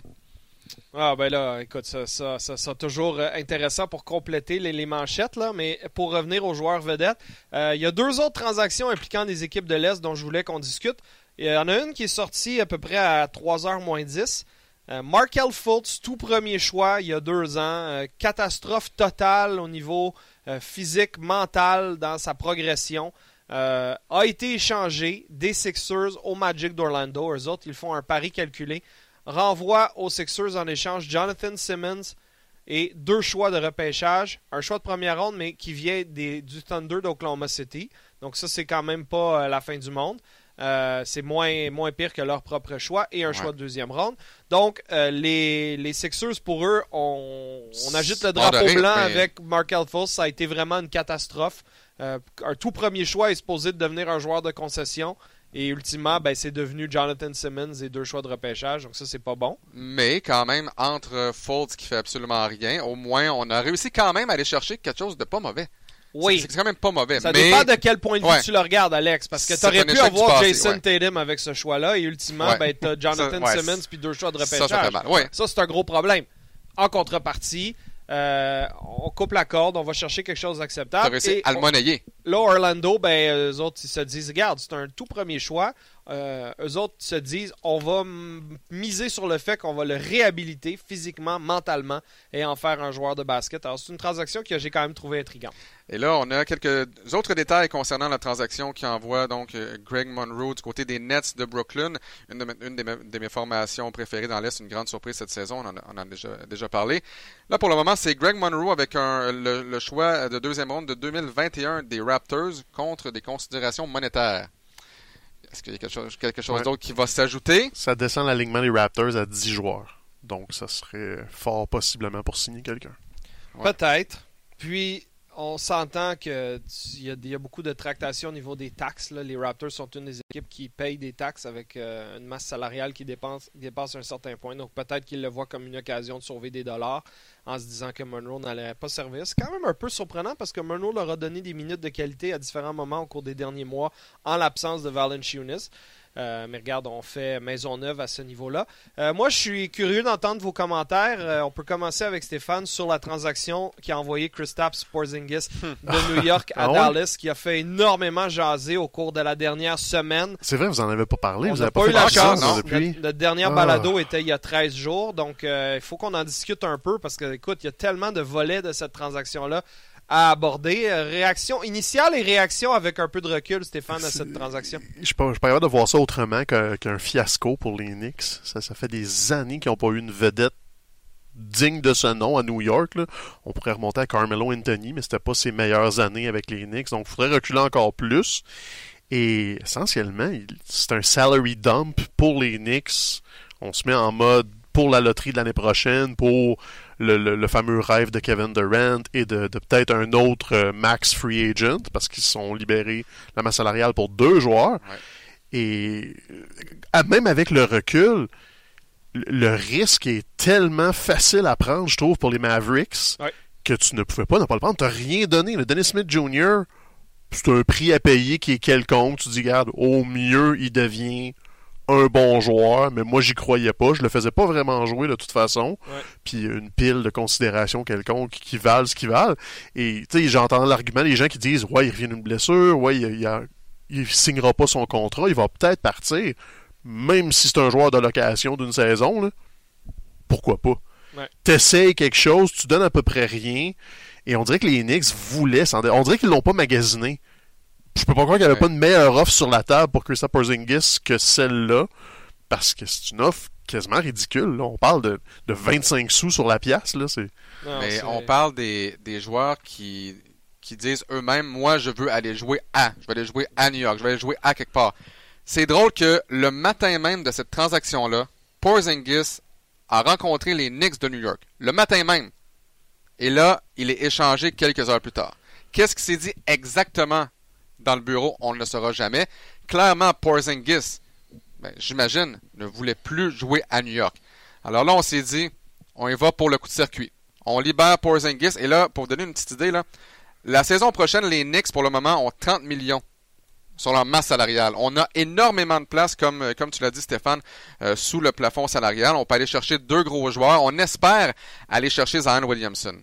Ah ben là, écoute, ça, ça, ça, toujours euh, intéressant pour compléter les, manchettes, là, mais pour revenir aux joueurs vedettes, il y a deux autres transactions impliquant des équipes de l'Est dont je voulais qu'on discute. Il y en a une qui est sortie à peu près à 3h moins 10. Euh, Markel Fultz, tout premier choix il y a deux ans, catastrophe totale au niveau physique, mental dans sa progression. Euh, a été échangé des Sixers au Magic d'Orlando. Eux autres, ils font un pari calculé renvoie aux Sixers en échange Jonathan Simmons et deux choix de repêchage. Un choix de première ronde, mais qui vient du Thunder d'Oklahoma City. Donc ça, c'est quand même pas euh, la fin du monde. Euh, c'est moins, moins pire que leur propre choix et un Ouais. choix de deuxième ronde. Donc, euh, les, les Sixers, pour eux, on, on agite le drapeau de rire, blanc mais- avec Markel Fultz. Ça a été vraiment une catastrophe. Euh, un tout premier choix est supposé devenir un joueur de concession. Et ultimement, ben, c'est devenu Jonathan Simmons et deux choix de repêchage. Donc ça, c'est pas bon. Mais quand même, entre Fultz qui fait absolument rien, au moins on a réussi quand même à aller chercher quelque chose de pas mauvais. Oui. C'est quand même pas mauvais. Ça mais dépend de quel point de vue Ouais. tu le regardes, Alex. Parce que C'est tu aurais un pu avoir Jason ouais. Tatum avec ce choix-là. Et ultimement, Ouais. ben, tu as [laughs] Jonathan Ça, Simmons puis deux choix de repêchage. ça fait mal. Ouais. Ça, c'est un gros problème. En contrepartie, euh, on coupe la corde, on va chercher quelque chose T'as d'acceptable. réussi Et à le monnayer. là, Orlando, ben, eux autres, ils se disent, regarde, c'est un tout premier choix. Euh, eux autres se disent on va miser sur le fait qu'on va le réhabiliter physiquement, mentalement et en faire un joueur de basket. Alors, c'est une transaction que j'ai quand même trouvé intrigante. Et là, on a quelques autres détails concernant la transaction qui envoie donc euh, Greg Monroe du côté des Nets de Brooklyn, une de, mes, formations préférées dans l'Est, une grande surprise cette saison, on en a, déjà, parlé. Là, pour le moment, c'est Greg Monroe avec le choix de deuxième ronde de 2021 des Raptors contre des considérations monétaires. Est-ce qu'il y a quelque chose, quelque chose d'autre qui va s'ajouter? Ça descend l'alignement des Raptors à 10 joueurs. Donc, ça serait fort possiblement pour signer quelqu'un. Peut-être. Puis, on s'entend qu'il y, a beaucoup de tractations au niveau des taxes. Les Raptors sont une des équipes qui payent des taxes avec euh, une masse salariale qui dépasse un certain point. Donc peut-être qu'ils le voient comme une occasion de sauver des dollars en se disant que Monroe n'allait pas servir. C'est quand même un peu surprenant parce que Monroe leur a donné des minutes de qualité à différents moments au cours des derniers mois en l'absence de Valanciunas. Euh, mais regarde, on fait maison neuve à ce niveau-là. Euh, moi, je suis curieux d'entendre vos commentaires. Euh, on peut commencer avec Stéphane sur la transaction qui a envoyé Kristaps Porzingis [laughs] de New York à ah Dallas, qui a fait énormément jaser au cours de la dernière semaine. C'est vrai, vous en avez pas parlé. On vous avez pas, eu la chance. Depuis... Notre, dernier ah. balado était il y a 13 jours, donc il faut qu'on en discute un peu parce que, écoute, il y a tellement de volets de cette transaction-là à aborder. Euh, réaction initiale et réaction avec un peu de recul, Stéphane, à cette transaction? Je ne suis pas capable de voir ça autrement qu'un fiasco pour les Knicks. Ça, ça fait des années qu'ils n'ont pas eu une vedette digne de ce nom à New York. On pourrait remonter à Carmelo Anthony, mais c'était pas ses meilleures années avec les Knicks. Donc, il faudrait reculer encore plus. Et essentiellement, c'est un salary dump pour les Knicks. On se met en mode pour la loterie de l'année prochaine, pour le, fameux rêve de Kevin Durant et de, peut-être un autre euh, max free agent, parce qu'ils sont libérés la masse salariale pour deux joueurs. Et euh, même avec le recul, le risque est tellement facile à prendre, je trouve, pour les Mavericks, que tu ne pouvais pas ne pas le prendre. Tu n'as rien donné. Le Dennis Smith Jr., c'est un prix à payer qui est quelconque. Tu dis, regarde, au mieux, il devient un bon joueur, mais moi j'y croyais pas. Je le faisais pas vraiment jouer de toute façon. Puis une pile de considérations quelconques qui valent ce qu'ils valent. Et tu sais, j'entends l'argument des gens qui disent Ouais, il revient d'une blessure, ouais, il, il, signera pas son contrat, il va peut-être partir. Même si c'est un joueur de location d'une saison, là, pourquoi pas? Ouais. T'essayes quelque chose, tu donnes à peu près rien. Et on dirait que les Knicks voulaient On dirait qu'ils l'ont pas magasiné je peux pas croire qu'il n'y avait pas une meilleure offre sur la table pour Christophe Porzingis que celle-là, parce que c'est une offre quasiment ridicule. On parle de, 25 sous sur la pièce. Là. Mais on parle des, joueurs qui, qui disent eux-mêmes, moi, je veux aller jouer à, je vais aller jouer à New York, je vais aller jouer à quelque part. C'est drôle que le matin même de cette transaction-là, Porzingis a rencontré les Knicks de New York. Le matin même. Et là, il est échangé quelques heures plus tard. Qu'est-ce qui s'est dit exactement? Dans le bureau, on ne le saura jamais. Clairement, Porzingis, ben, j'imagine, ne voulait plus jouer à New York. Alors là, on s'est dit, on y va pour le coup de circuit. On libère Porzingis. Et là, pour vous donner une petite idée, la saison prochaine, les Knicks, pour le moment, ont 30 millions sur leur masse salariale. On a énormément de place, comme, euh, tu l'as dit, Stéphane, euh, sous le plafond salarial. On peut aller chercher deux gros joueurs. On espère aller chercher Zion Williamson.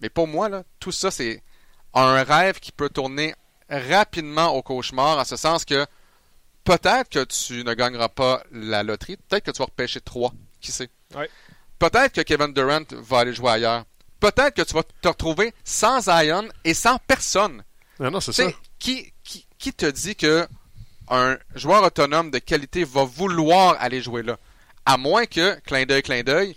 Mais pour moi, tout ça, c'est un rêve qui peut tourner rapidement au cauchemar, en ce sens que peut-être que tu ne gagneras pas la loterie, peut-être que tu vas repêcher trois, qui sait. Peut-être que Kevin Durant va aller jouer ailleurs. Peut-être que tu vas te retrouver sans Zion et sans personne. Ah non, c'est ça. Qui, qui, qui te dit que un joueur autonome de qualité va vouloir aller jouer là? À moins que, clin d'œil, clin d'œil,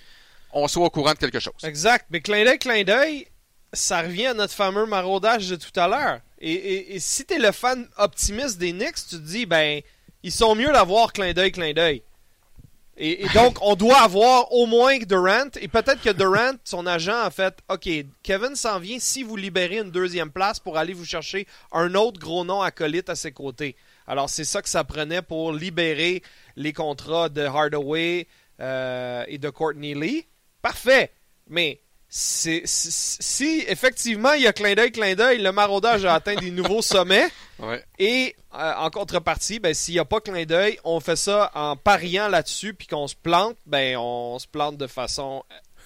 on soit au courant de quelque chose. Exact. Mais clin d'œil, clin d'œil, ça revient à notre fameux maraudage de tout à l'heure. Et, si tu es le fan optimiste des Knicks, tu te dis, ben, ils sont mieux d'avoir clin d'œil, clin d'œil. Et, donc, on doit avoir au moins Durant. Et peut-être que Durant, son agent, a fait OK, Kevin s'en vient si vous libérez une deuxième place pour aller vous chercher un autre gros nom acolyte à ses côtés. Alors, c'est ça que ça prenait pour libérer les contrats de Hardaway euh, et de Courtney Lee. Parfait. Mais si effectivement il y a clin d'œil, clin d'œil, le maraudage a atteint des nouveaux sommets. [laughs] Et euh, en contrepartie, ben, s'il n'y a pas clin d'œil, on fait ça en pariant là-dessus, puis qu'on se plante, ben, on se plante de façon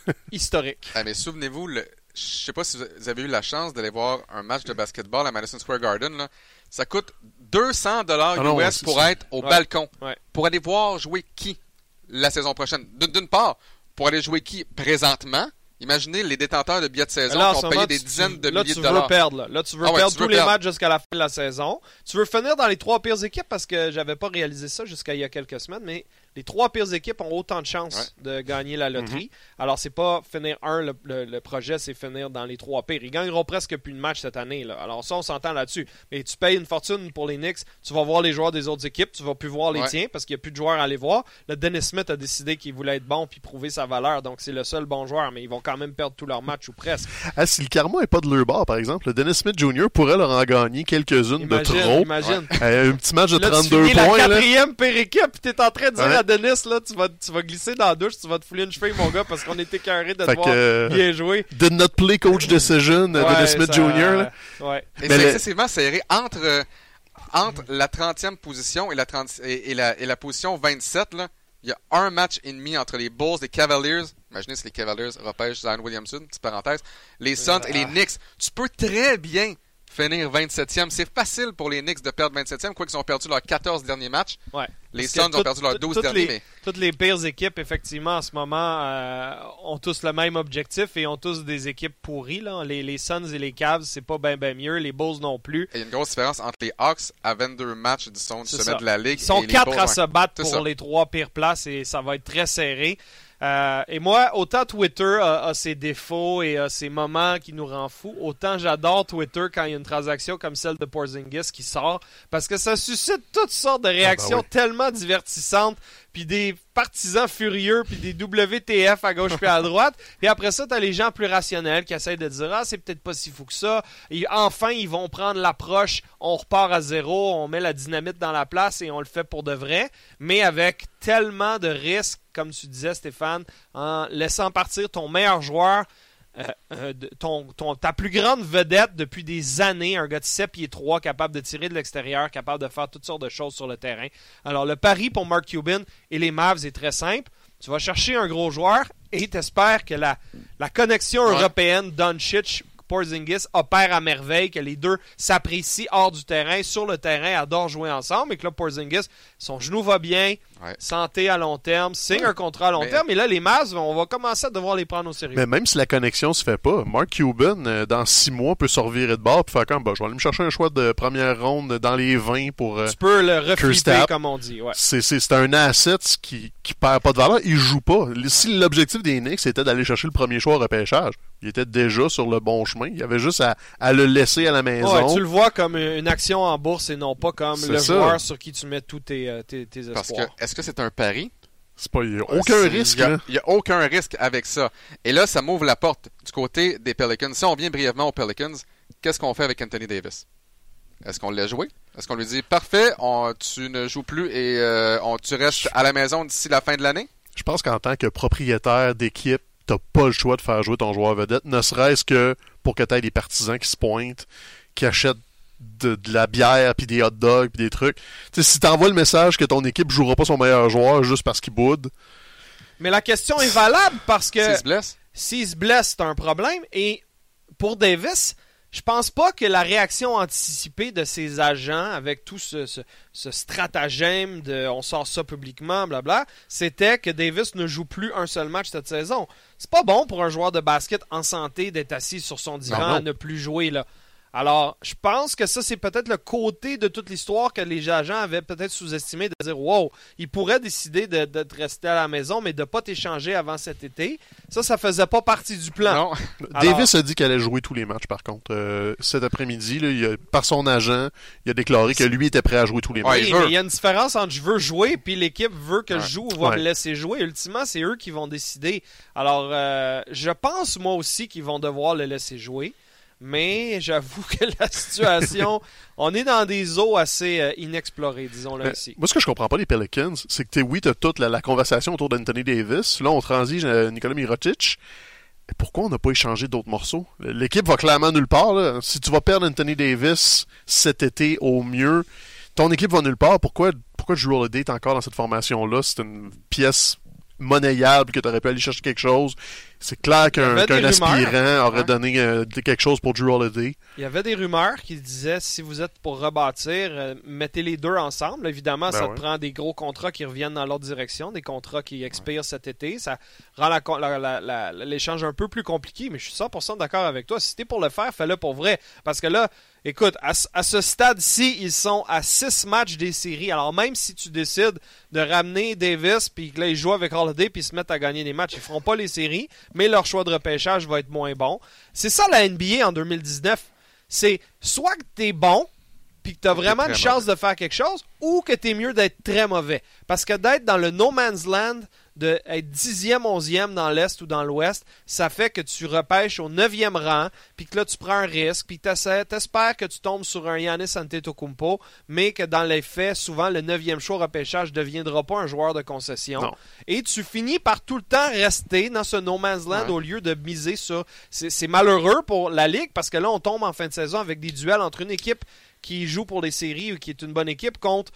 euh, [laughs] historique. Ah, mais souvenez-vous, je sais pas si vous avez eu la chance d'aller voir un match de basketball à Madison Square Garden. Ça coûte 200 dollars Ah non, US pour être au Ouais. balcon. Ouais. Pour aller voir jouer qui la saison prochaine? D'une part, pour aller jouer qui présentement? Imaginez les détenteurs de billets de saison Là, qui ont payé des tu- dizaines de là, milliers tu de dollars. veux perdre. Là, Là, tu veux Ah ouais, perdre tu tous veux les perdre. matchs jusqu'à la fin de la saison. Tu veux finir dans les trois pires équipes parce que j'avais pas réalisé ça jusqu'à il y a quelques semaines, mais les trois pires équipes ont autant de chances de gagner la loterie. Alors, c'est pas finir un, le, le- le projet, c'est finir dans les trois pires. Ils gagneront presque plus de matchs cette année. Là. Alors, ça, on s'entend là-dessus. Mais tu payes une fortune pour les Knicks, tu vas voir les joueurs des autres équipes, tu vas plus voir les Ouais. tiens parce qu'il n'y a plus de joueurs à aller voir. Le Dennis Smith a décidé qu'il voulait être bon puis prouver sa valeur, donc c'est le seul bon joueur, mais ils vont quand même perdre tous leurs matchs ou presque. Ah, si le karma est pas de leur bord, par exemple, le Dennis Smith Jr. pourrait leur en gagner quelques-unes de trop. imagine. Euh, un petit match de Là, tu 32 finis la points. là. quatrième pire équipe, pis t'es en train de dire Denis, là, tu vas, tu vas glisser dans la douche, tu vas te fouler une cheville, mon gars, parce qu'on était carré de te voir que, euh, bien jouer. Did not play coach decision, euh, Ouais, Dennis Smith ça- Jr. là. Ouais. Et Mais c'est le- excessivement serré entre, euh, entre la 30e position et la, 30 et, et la, et la position 27. Là, il y a un match et demi entre les Bulls, les Cavaliers. Imaginez si les Cavaliers repêchent Zion Williamson, petite parenthèse. Les Suns et les Ah. Knicks. Tu peux très bien finir 27e. C'est facile pour les Knicks de perdre 27e, quoi qu'ils ont perdu leurs 14 derniers matchs. Ouais. Les Suns ont perdu leurs tout- 12 toutes derniers, les- mais Toutes les pires équipes, effectivement, en ce moment, euh, ont tous le même objectif et ont tous des équipes pourries. Là. Les, les Suns et les Cavs, c'est pas bien ben mieux. Les Bulls non plus. il y a une grosse différence entre les Hawks à 22 matchs du sommet de la Ligue. Ils sont et les quatre Bulls, à ouais. se battre pour ça. les trois pires places et ça va être très serré. Euh, et moi, autant Twitter a, a ses défauts et a ses moments qui nous rend fous, autant j'adore Twitter quand il y a une transaction comme celle de Porzingis qui sort parce que ça suscite toutes sortes de réactions oui. tellement divertissantes puis des partisans furieux puis des WTF à gauche puis à droite. [laughs] Puis après ça, t'as les gens plus rationnels qui essayent de dire ah c'est peut-être pas si fou que ça. Et enfin, ils vont prendre l'approche, on repart à zéro, on met la dynamite dans la place et on le fait pour de vrai, mais avec tellement de risques, comme tu disais Stéphane, en laissant partir ton meilleur joueur. Euh, euh, de- ton, ton- ta plus grande vedette depuis des années, un gars de 7 pieds 3 capable de tirer de l'extérieur, capable de faire toutes sortes de choses sur le terrain. Alors le pari pour Mark Cuban et les Mavs est très simple. Tu vas chercher un gros joueur et t'espères que la, la connexion Ouais. européenne Doncic Porzingis opère à merveille, que les deux s'apprécient hors du terrain, sur le terrain, adorent jouer ensemble, et que là, Porzingis, son genou va bien, Ouais. santé à long terme, signe un contrat à long Mais- terme, et là, les Mavs, on va commencer à devoir les prendre au sérieux. Mais même si la connexion se fait pas, Mark Cuban, euh, dans six mois, peut se revirer de bord et faire comme, bah, je vais aller me chercher un choix de première ronde dans les 20 pour... euh, tu peux le reflipper, comme on dit. Ouais. c'est, un asset qui, qui perd pas de valeur. Il joue pas. Si l'objectif des Knicks c'était d'aller chercher le premier choix au repêchage, il était déjà sur le bon chemin. Il y avait juste à, à le laisser à la maison. Ouais, tu le vois comme une action en bourse et non pas comme le ça. joueur sur qui tu mets tous tes, euh, tes, tes Parce que, espoirs. Est-ce que c'est un pari? C'est pas, il y a aucun C'est- risque. Il a- n'y a, aucun risque avec ça. Et là, ça m'ouvre la porte du côté des Pelicans. Si on vient brièvement aux Pelicans, qu'est-ce qu'on fait avec Anthony Davis? Est-ce qu'on laisse jouer? Est-ce qu'on lui dit parfait, on- tu ne joues plus et euh, on, tu restes à la maison d'ici la fin de l'année? Je pense qu'en tant que propriétaire d'équipe, t'as pas le choix de faire jouer ton joueur vedette, ne serait-ce que pour que t'aies des partisans qui se pointent, qui achètent de, de la bière, puis des hot dogs, puis des trucs. Tu sais, si t'envoies le message que ton équipe jouera pas son meilleur joueur juste parce qu'il boude, Mais la question est valable parce que S'il se blesse? s'il se blesse, c'est un problème. Et pour Davis, je pense pas que la réaction anticipée de ses agents avec tout ce, ce, ce stratagème de on sort ça publiquement, blabla, c'était que Davis ne joue plus un seul match cette saison. C'est pas bon pour un joueur de basket en santé d'être assis sur son divan Non, non. à ne plus jouer là. Alors, je pense que ça, c'est peut-être le côté de toute l'histoire que les agents avaient peut-être sous-estimé de dire Wow, il pourrait décider de, de te rester à la maison, mais de ne pas t'échanger avant cet été. Ça, ça faisait pas partie du plan. Non. Alors- Davis a dit qu'elle allait jouer tous les matchs, par contre. Euh, cet après-midi, par son agent, il a déclaré que lui était prêt à jouer tous les Ouais, matchs. Mais il y a une différence entre je veux jouer puis l'équipe veut que Ouais. je joue ou va Ouais. me laisser jouer. Ultimement, c'est eux qui vont décider. Alors, euh, je pense moi aussi qu'ils vont devoir le laisser jouer. Mais j'avoue que la situation, [laughs] on est dans des eaux assez euh, inexplorées, disons-le ainsi. Moi, ce que je comprends pas des Pelicans, c'est que, t'es- oui, t'as toute la, la conversation autour d'Anthony Davis. Là, on transige euh, Nicolas Mirotic. Pourquoi on n'a pas échangé d'autres morceaux? L'équipe va clairement nulle part. Là. Si tu vas perdre Anthony Davis cet été au mieux, ton équipe va nulle part. Pourquoi, pourquoi Drew Holiday est encore dans cette formation-là? C'est une pièce monnayable que tu aurais pu aller chercher quelque chose. C'est clair qu'un rumeurs. aspirant aurait Ouais. donné euh, quelque chose pour Drew Holiday. Il y avait des rumeurs qui disaient si vous êtes pour rebâtir, euh, mettez les deux ensemble. Évidemment, Ben ça ouais. te prend des gros contrats qui reviennent dans l'autre direction, des contrats qui expirent cet été. Ça rend l'échange un peu plus compliqué, mais je suis 100% d'accord avec toi. Si t'es pour le faire, fais-le pour vrai. Parce que là, écoute, à, ce- à ce stade-ci, ils sont à 6 matchs des séries. Alors même si tu décides de ramener Davis, puis que là, ils jouent avec Holiday, puis ils se mettent à gagner des matchs, ils feront pas les séries, mais leur choix de repêchage va être moins bon. C'est ça la NBA en 2019. C'est soit que t'es bon, puis que Ou t'es vraiment une chance de faire quelque chose, ou que t'es mieux d'être très mauvais. Parce que d'être dans le no man's land, d'être dixième, onzième dans l'Est ou dans l'Ouest, ça fait que tu repêches au neuvième rang, puis que là, tu prends un risque, puis t'espères que tu tombes sur un Giannis Antetokounmpo, mais que dans les faits, souvent, le neuvième choix repêchage ne deviendra pas un joueur de concession. Non. Et tu finis par tout le temps rester dans ce no man's land Ouais. au lieu de miser sur... C'est c'est malheureux pour la Ligue, parce que là, on tombe en fin de saison avec des duels entre une équipe qui joue pour les séries ou qui est une bonne équipe contre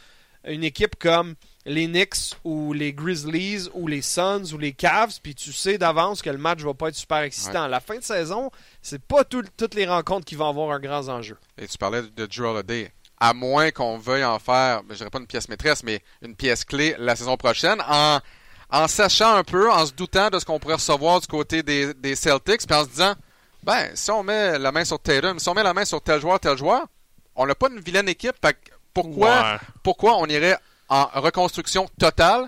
une équipe comme les Knicks ou les Grizzlies ou les Suns ou les Cavs, puis tu sais d'avance que le match va pas être super excitant. La fin de saison, c'est pas tout- toutes les rencontres qui vont avoir un grand enjeu. Et tu parlais de Drew Holiday. À moins qu'on veuille en faire, ben, je dirais pas une pièce maîtresse, mais une pièce clé la saison prochaine, en, en sachant un peu, en se doutant de ce qu'on pourrait recevoir du côté des, des Celtics, puis en se disant, ben, si on met la main sur Tatum, si on met la main sur tel joueur, tel joueur, on n'a pas une vilaine équipe, fait pourquoi, Ouais. pourquoi on irait en reconstruction totale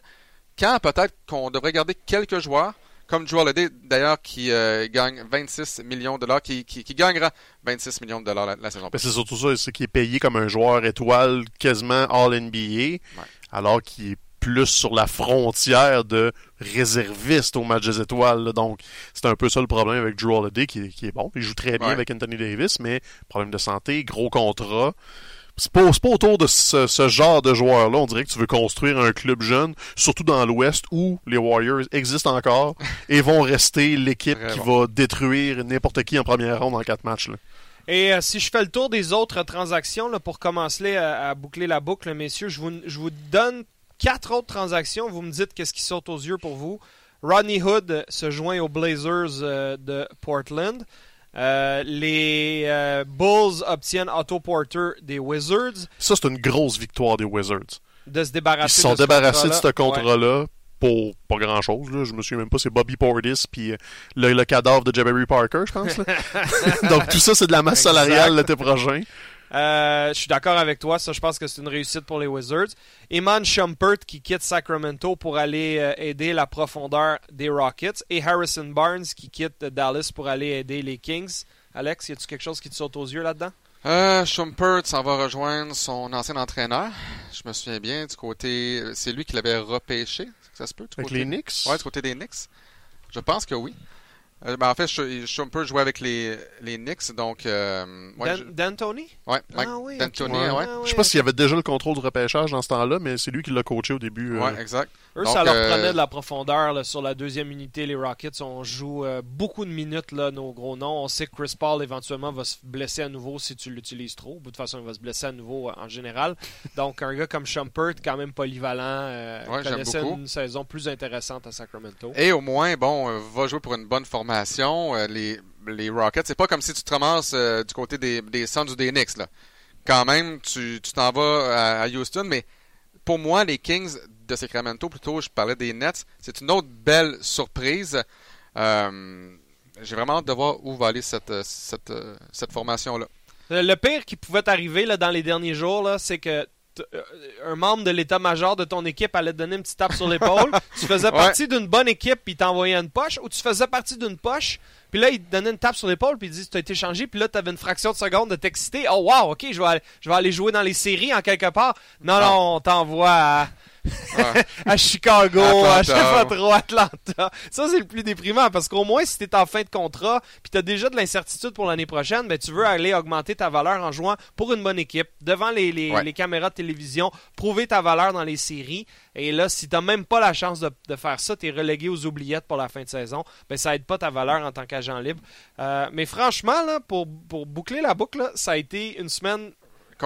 quand peut-être qu'on devrait garder quelques joueurs, comme Drew Holiday d'ailleurs qui euh, gagne 26 millions de dollars, qui, qui, qui gagnera 26 millions de dollars la, la saison prochaine. c'est surtout ça, c'est qu'il est payé comme un joueur étoile quasiment All-NBA, alors qu'il est plus sur la frontière de réserviste au match des étoiles. là. Donc, c'est un peu ça le problème avec Drew Holiday, qui, est- qui est bon. Il joue très bien Ouais. avec Anthony Davis, mais problème de santé, gros contrat. C'est pas, pas autour de ce, ce genre de joueur-là. On dirait que tu veux construire un club jeune, surtout dans l'Ouest, où les Warriors existent encore [laughs] et vont rester l'équipe qui va détruire n'importe qui en première ronde en quatre matchs. là. Et euh, si je fais le tour des autres transactions, là, pour commencer à, à boucler la boucle, messieurs, je vous, je vous donne quatre autres transactions. Vous me dites qu'est-ce qui saute aux yeux pour vous. Rodney Hood euh, se joint aux Blazers euh, de Portland. Euh, les euh, Bulls obtiennent Otto Porter des Wizards Ça, c'est une grosse victoire des Wizards. de se Ils débarrasser se sont de débarrassés de ce contrat-là. Ouais. pour pas grand-chose. Je me souviens même pas, c'est Bobby Portis puis euh, le, le cadavre de Jabari Parker, je pense. [laughs] Donc tout ça, c'est de la masse salariale l'été prochain. Euh, je suis d'accord avec toi. Ça, je pense que c'est une réussite pour les Wizards. Eman Shumpert qui quitte Sacramento pour aller euh, aider la profondeur des Rockets. Et Harrison Barnes qui quitte Dallas pour aller aider les Kings. Alex, y a-tu quelque chose qui te saute aux yeux là-dedans? Euh, Schumpert s'en va rejoindre son ancien entraîneur. Je me souviens bien du côté. C'est lui qui l'avait repêché. Est-ce que Ça se peut? Du Avec côté... les Knicks? Ouais, du côté des Knicks. Je pense que oui. Euh, ben, en fait, Schumpert jouait avec les, les Knicks, donc. Euh, ouais, Dan- je- D'Antoni? ouais, Mike Ah oui. D'Antoni, Ouais. ouais. Ah Je oui, sais pas s'il y avait déjà le contrôle du repêchage dans ce temps-là, mais c'est lui qui l'a coaché au début. euh, Ouais, exact. Eux, Donc, ça leur prenait de la profondeur là, sur la deuxième unité. Les Rockets, on joue euh, beaucoup de minutes, là, nos gros noms. On sait que Chris Paul, éventuellement, va se blesser à nouveau si tu l'utilises trop. De toute façon, il va se blesser à nouveau euh, en général. Donc, un gars comme Shumpert, quand même polyvalent, euh, Ouais, connaissait une saison plus intéressante à Sacramento. Et au moins, bon, euh, va jouer pour une bonne formation. Euh, les, Rockets, c'est pas comme si tu te ramasses euh, du côté des, des Suns ou des Knicks. Là. Quand même, tu t'en vas à, Houston, mais pour moi, les Kings de Sacramento, plutôt, je parlais des Nets, c'est une autre belle surprise. Euh, J'ai vraiment hâte de voir où va aller cette, cette, cette formation-là. Le pire qui pouvait arriver là, dans les derniers jours, c'est que un membre de l'état-major de ton équipe allait te donner une petite tape sur l'épaule. [laughs] tu faisais Ouais. partie d'une bonne équipe puis il t'envoyait une poche, ou tu faisais partie d'une poche, puis là, il te donnait une tape sur l'épaule puis il dit Tu as été changé, puis là, tu avais une fraction de seconde de t'exciter. Oh, wow, ok, je vais, aller, je vais aller jouer dans les séries en quelque part. Non, Ah. non, on t'envoie à. Ouais. à Chicago, Atlanta. à je sais pas trop, Atlanta. Ça, c'est le plus déprimant parce qu'au moins, si t'es en fin de contrat puis t'as déjà de l'incertitude pour l'année prochaine, ben, tu veux aller augmenter ta valeur en jouant pour une bonne équipe, devant les, les, Ouais. les caméras de télévision, prouver ta valeur dans les séries. Et là, si t'as même pas la chance de, de faire ça, t'es relégué aux oubliettes pour la fin de saison, ben, ça aide pas ta valeur en tant qu'agent libre. Euh, mais franchement, là, pour, pour boucler la boucle, là, ça a été une semaine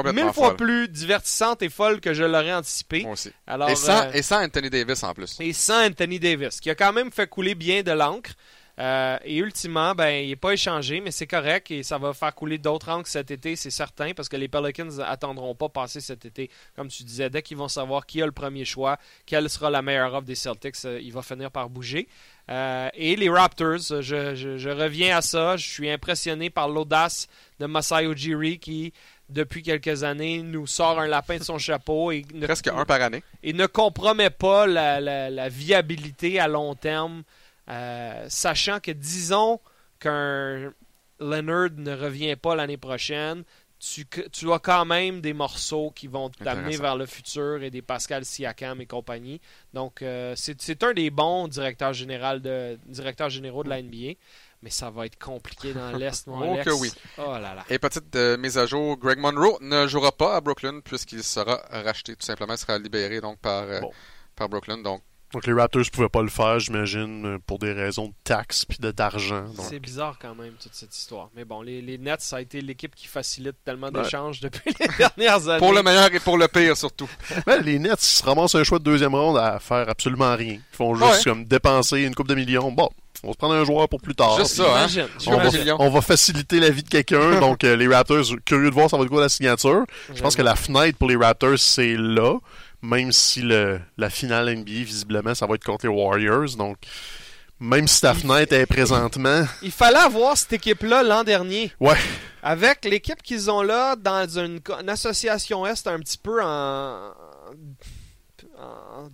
mille fois folle. plus divertissante et folle que je l'aurais anticipé. Moi aussi. Alors, et, sans, euh, et sans Anthony Davis en plus. et sans Anthony Davis, qui a quand même fait couler bien de l'encre. Euh, et ultimement, ben, il n'est pas échangé, mais c'est correct et ça va faire couler d'autres angles cet été, c'est certain, parce que les Pelicans attendront pas passer cet été. Comme tu disais, dès qu'ils vont savoir qui a le premier choix, quelle sera la meilleure offre des Celtics, euh, il va finir par bouger. Euh, et les Raptors, je, je- je reviens à ça. Je suis impressionné par l'audace de Masai Ujiri qui, depuis quelques années, nous sort un lapin de son chapeau et ne, Presque un par année. et ne compromet pas la, la- la viabilité à long terme, euh, sachant que disons qu'un Leonard ne revient pas l'année prochaine, tu, tu as quand même des morceaux qui vont t'amener vers le futur et des Pascal Siakam et compagnie. Donc, euh, c'est c'est un des bons directeurs, général de, directeurs généraux de la NBA, mais ça va être compliqué dans l'Est, [laughs] mon Oh que oui. Oh là là. Et petite euh, mise à jour, Greg Monroe ne jouera pas à Brooklyn puisqu'il sera racheté tout simplement, il sera libéré donc par, euh, Bon. par Brooklyn. Donc, Donc les Raptors pouvaient pas le faire, j'imagine, euh, pour des raisons de taxes puis de d'argent. C'est bizarre quand même, toute cette histoire. Mais bon, les, les Nets, ça a été l'équipe qui facilite tellement Ouais. d'échanges depuis les [laughs] dernières années. pour le meilleur et pour le pire surtout. [laughs] Ouais, les Nets, ils se ramassent un choix de deuxième ronde à faire absolument rien. Ils font juste Ouais. comme dépenser une coupe de millions. Bon, on va se prendre un joueur pour plus tard. Juste ça, hein? On va, on faciliter la vie de quelqu'un. [laughs] donc, euh, les Raptors, curieux de voir ça va être quoi la signature? Je pense que la fenêtre pour les Raptors, c'est là. Même si le, la finale NBA, visiblement, ça va être contre les Warriors. Donc, même si ta fenêtre est présentement. Il fallait avoir cette équipe-là l'an dernier. Ouais. Avec l'équipe qu'ils ont là, dans une, une association Est un petit peu en, en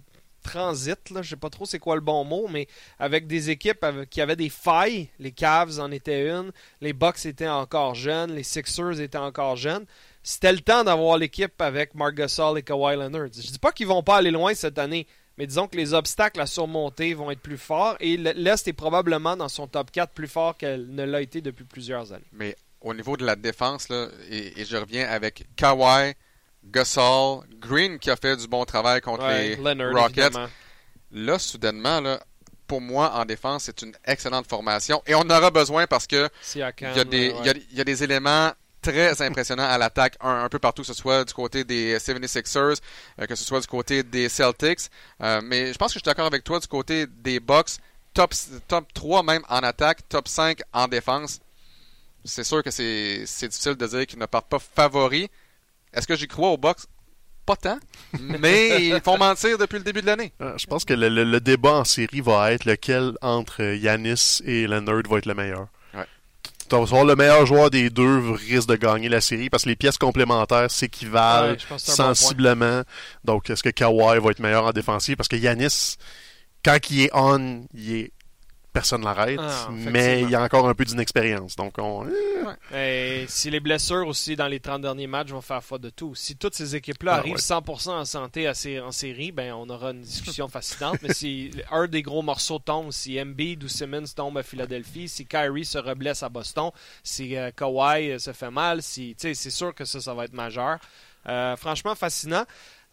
transit, là, je sais pas trop c'est quoi le bon mot, mais avec des équipes qui avaient des failles. Les Cavs en étaient une, les Bucks étaient encore jeunes, les Sixers étaient encore jeunes. C'était le temps d'avoir l'équipe avec Marc Gasol et Kawhi Leonard. Je dis pas qu'ils vont pas aller loin cette année, mais disons que les obstacles à surmonter vont être plus forts et le- l'Est est probablement dans son top 4 plus fort qu'elle ne l'a été depuis plusieurs années. Mais au niveau de la défense, et, et je reviens avec Kawhi, Gasol, Green qui a fait du bon travail contre Ouais, les Leonard, Rockets. évidemment. Là, soudainement, là, pour moi, en défense, c'est une excellente formation. Et on en aura besoin parce que il y, a des, il y a- il y a des éléments très impressionnants à l'attaque un, un peu partout, que ce soit du côté des 76ers, euh, que ce soit du côté des Celtics. Euh, mais je pense que je suis d'accord avec toi du côté des Bucks. Top, top 3 même en attaque, top 5 en défense. C'est sûr que c'est c'est difficile de dire qu'ils ne partent pas favoris. Est-ce que j'y crois aux Bucks? Pas tant. Mais [laughs] ils font mentir depuis le début de l'année. Euh, Je pense que le, le- le débat en série va être lequel entre Yanis et Leonard va être le meilleur. Ouais. Tu vas savoir le meilleur joueur des deux risque de gagner la série parce que les pièces complémentaires s'équivalent Ouais, bon sensiblement. Donc, est-ce que Kawhi va être meilleur en défensive? Parce que Yanis, quand il est on, il est... personne l'arrête, Ah, mais il y a encore un peu d'inexpérience. Donc, on... Et si les blessures aussi dans les 30 derniers matchs vont faire foi de tout. Si toutes ces équipes-là Ah, arrivent ouais. 100% en santé à en série, ben on aura une discussion [laughs] fascinante. Mais si un des gros morceaux tombe, si Embiid ou Simmons tombe à Philadelphie, si Kyrie se reblesse à Boston, si euh, Kawhi euh, se fait mal, si, tu sais, c'est sûr que ça, ça va être majeur. Euh, franchement, fascinant.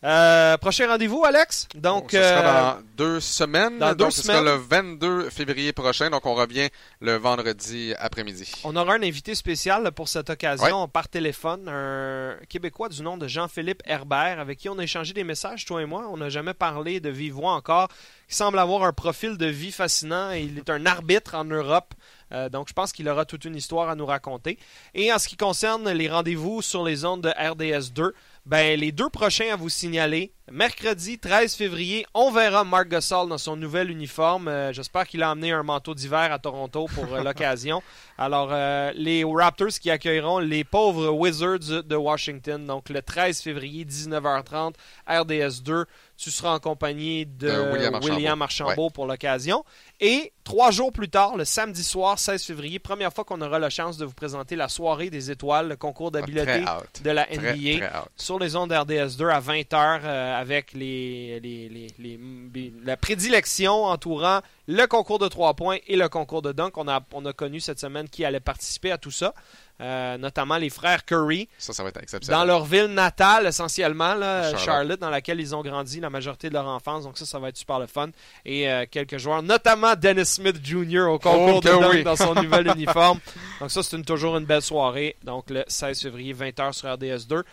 Euh, prochain rendez-vous, Alex? Donc, ce sera euh, dans deux semaines. dans deux donc, ce sera semaines. le 22 février prochain. Donc, on revient le vendredi après-midi. On aura un invité spécial pour cette occasion par téléphone, un Québécois du nom de Jean-Philippe Herbert, avec qui on a échangé des messages, toi et moi. On n'a jamais parlé de vive voix encore. Il semble avoir un profil de vie fascinant. et Il est un arbitre en Europe. Euh, donc, je pense qu'il aura toute une histoire à nous raconter. Et en ce qui concerne les rendez-vous sur les ondes de RDS 2, ben, les deux prochains à vous signaler. Mercredi 13 février, on verra Mark Gasol dans son nouvel uniforme. Euh, J'espère qu'il a amené un manteau d'hiver à Toronto pour euh, [laughs] l'occasion. Alors, euh, les Raptors qui accueilleront les pauvres Wizards de Washington. Donc, le 13 février, 19h30, RDS 2. Tu seras en compagnie de, De William Archambault. William Archambault pour l'occasion. Et trois jours plus tard, le samedi soir, 16 février, première fois qu'on aura la chance de vous présenter la soirée des étoiles, le concours d'habileté out. de la NBA très sur les ondes RDS2 à 20h avec les, les- les- la prédilection entourant le concours de 3 points et le concours de dunk. On a, on a connu cette semaine qui allait participer à tout ça. euh, notamment les frères Curry, Ça, ça va être exceptionnel. dans leur ville natale essentiellement, là, Charlotte. Charlotte. dans laquelle ils ont grandi la majorité de leur enfance. Donc ça, ça va être super le fun. Et euh, quelques joueurs, notamment Dennis Smith Jr. au concours Oh, de dunk oui. dans son nouvel [laughs] uniforme. Donc ça, c'est une- toujours une belle soirée. Donc le 16 février, 20h sur RDS2.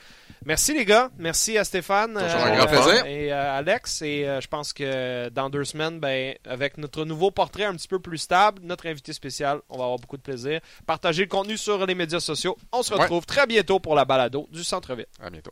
Merci les gars. Merci à Stéphane. Toujours un grand plaisir. Et euh, Alex. Et euh, je pense que dans deux semaines, ben, avec notre nouveau portrait un petit peu plus stable, notre invité spécial, on va avoir beaucoup de plaisir. Partagez le contenu sur les médias sociaux. On se Ouais. retrouve très bientôt pour la balado du Centre-Ville. À bientôt.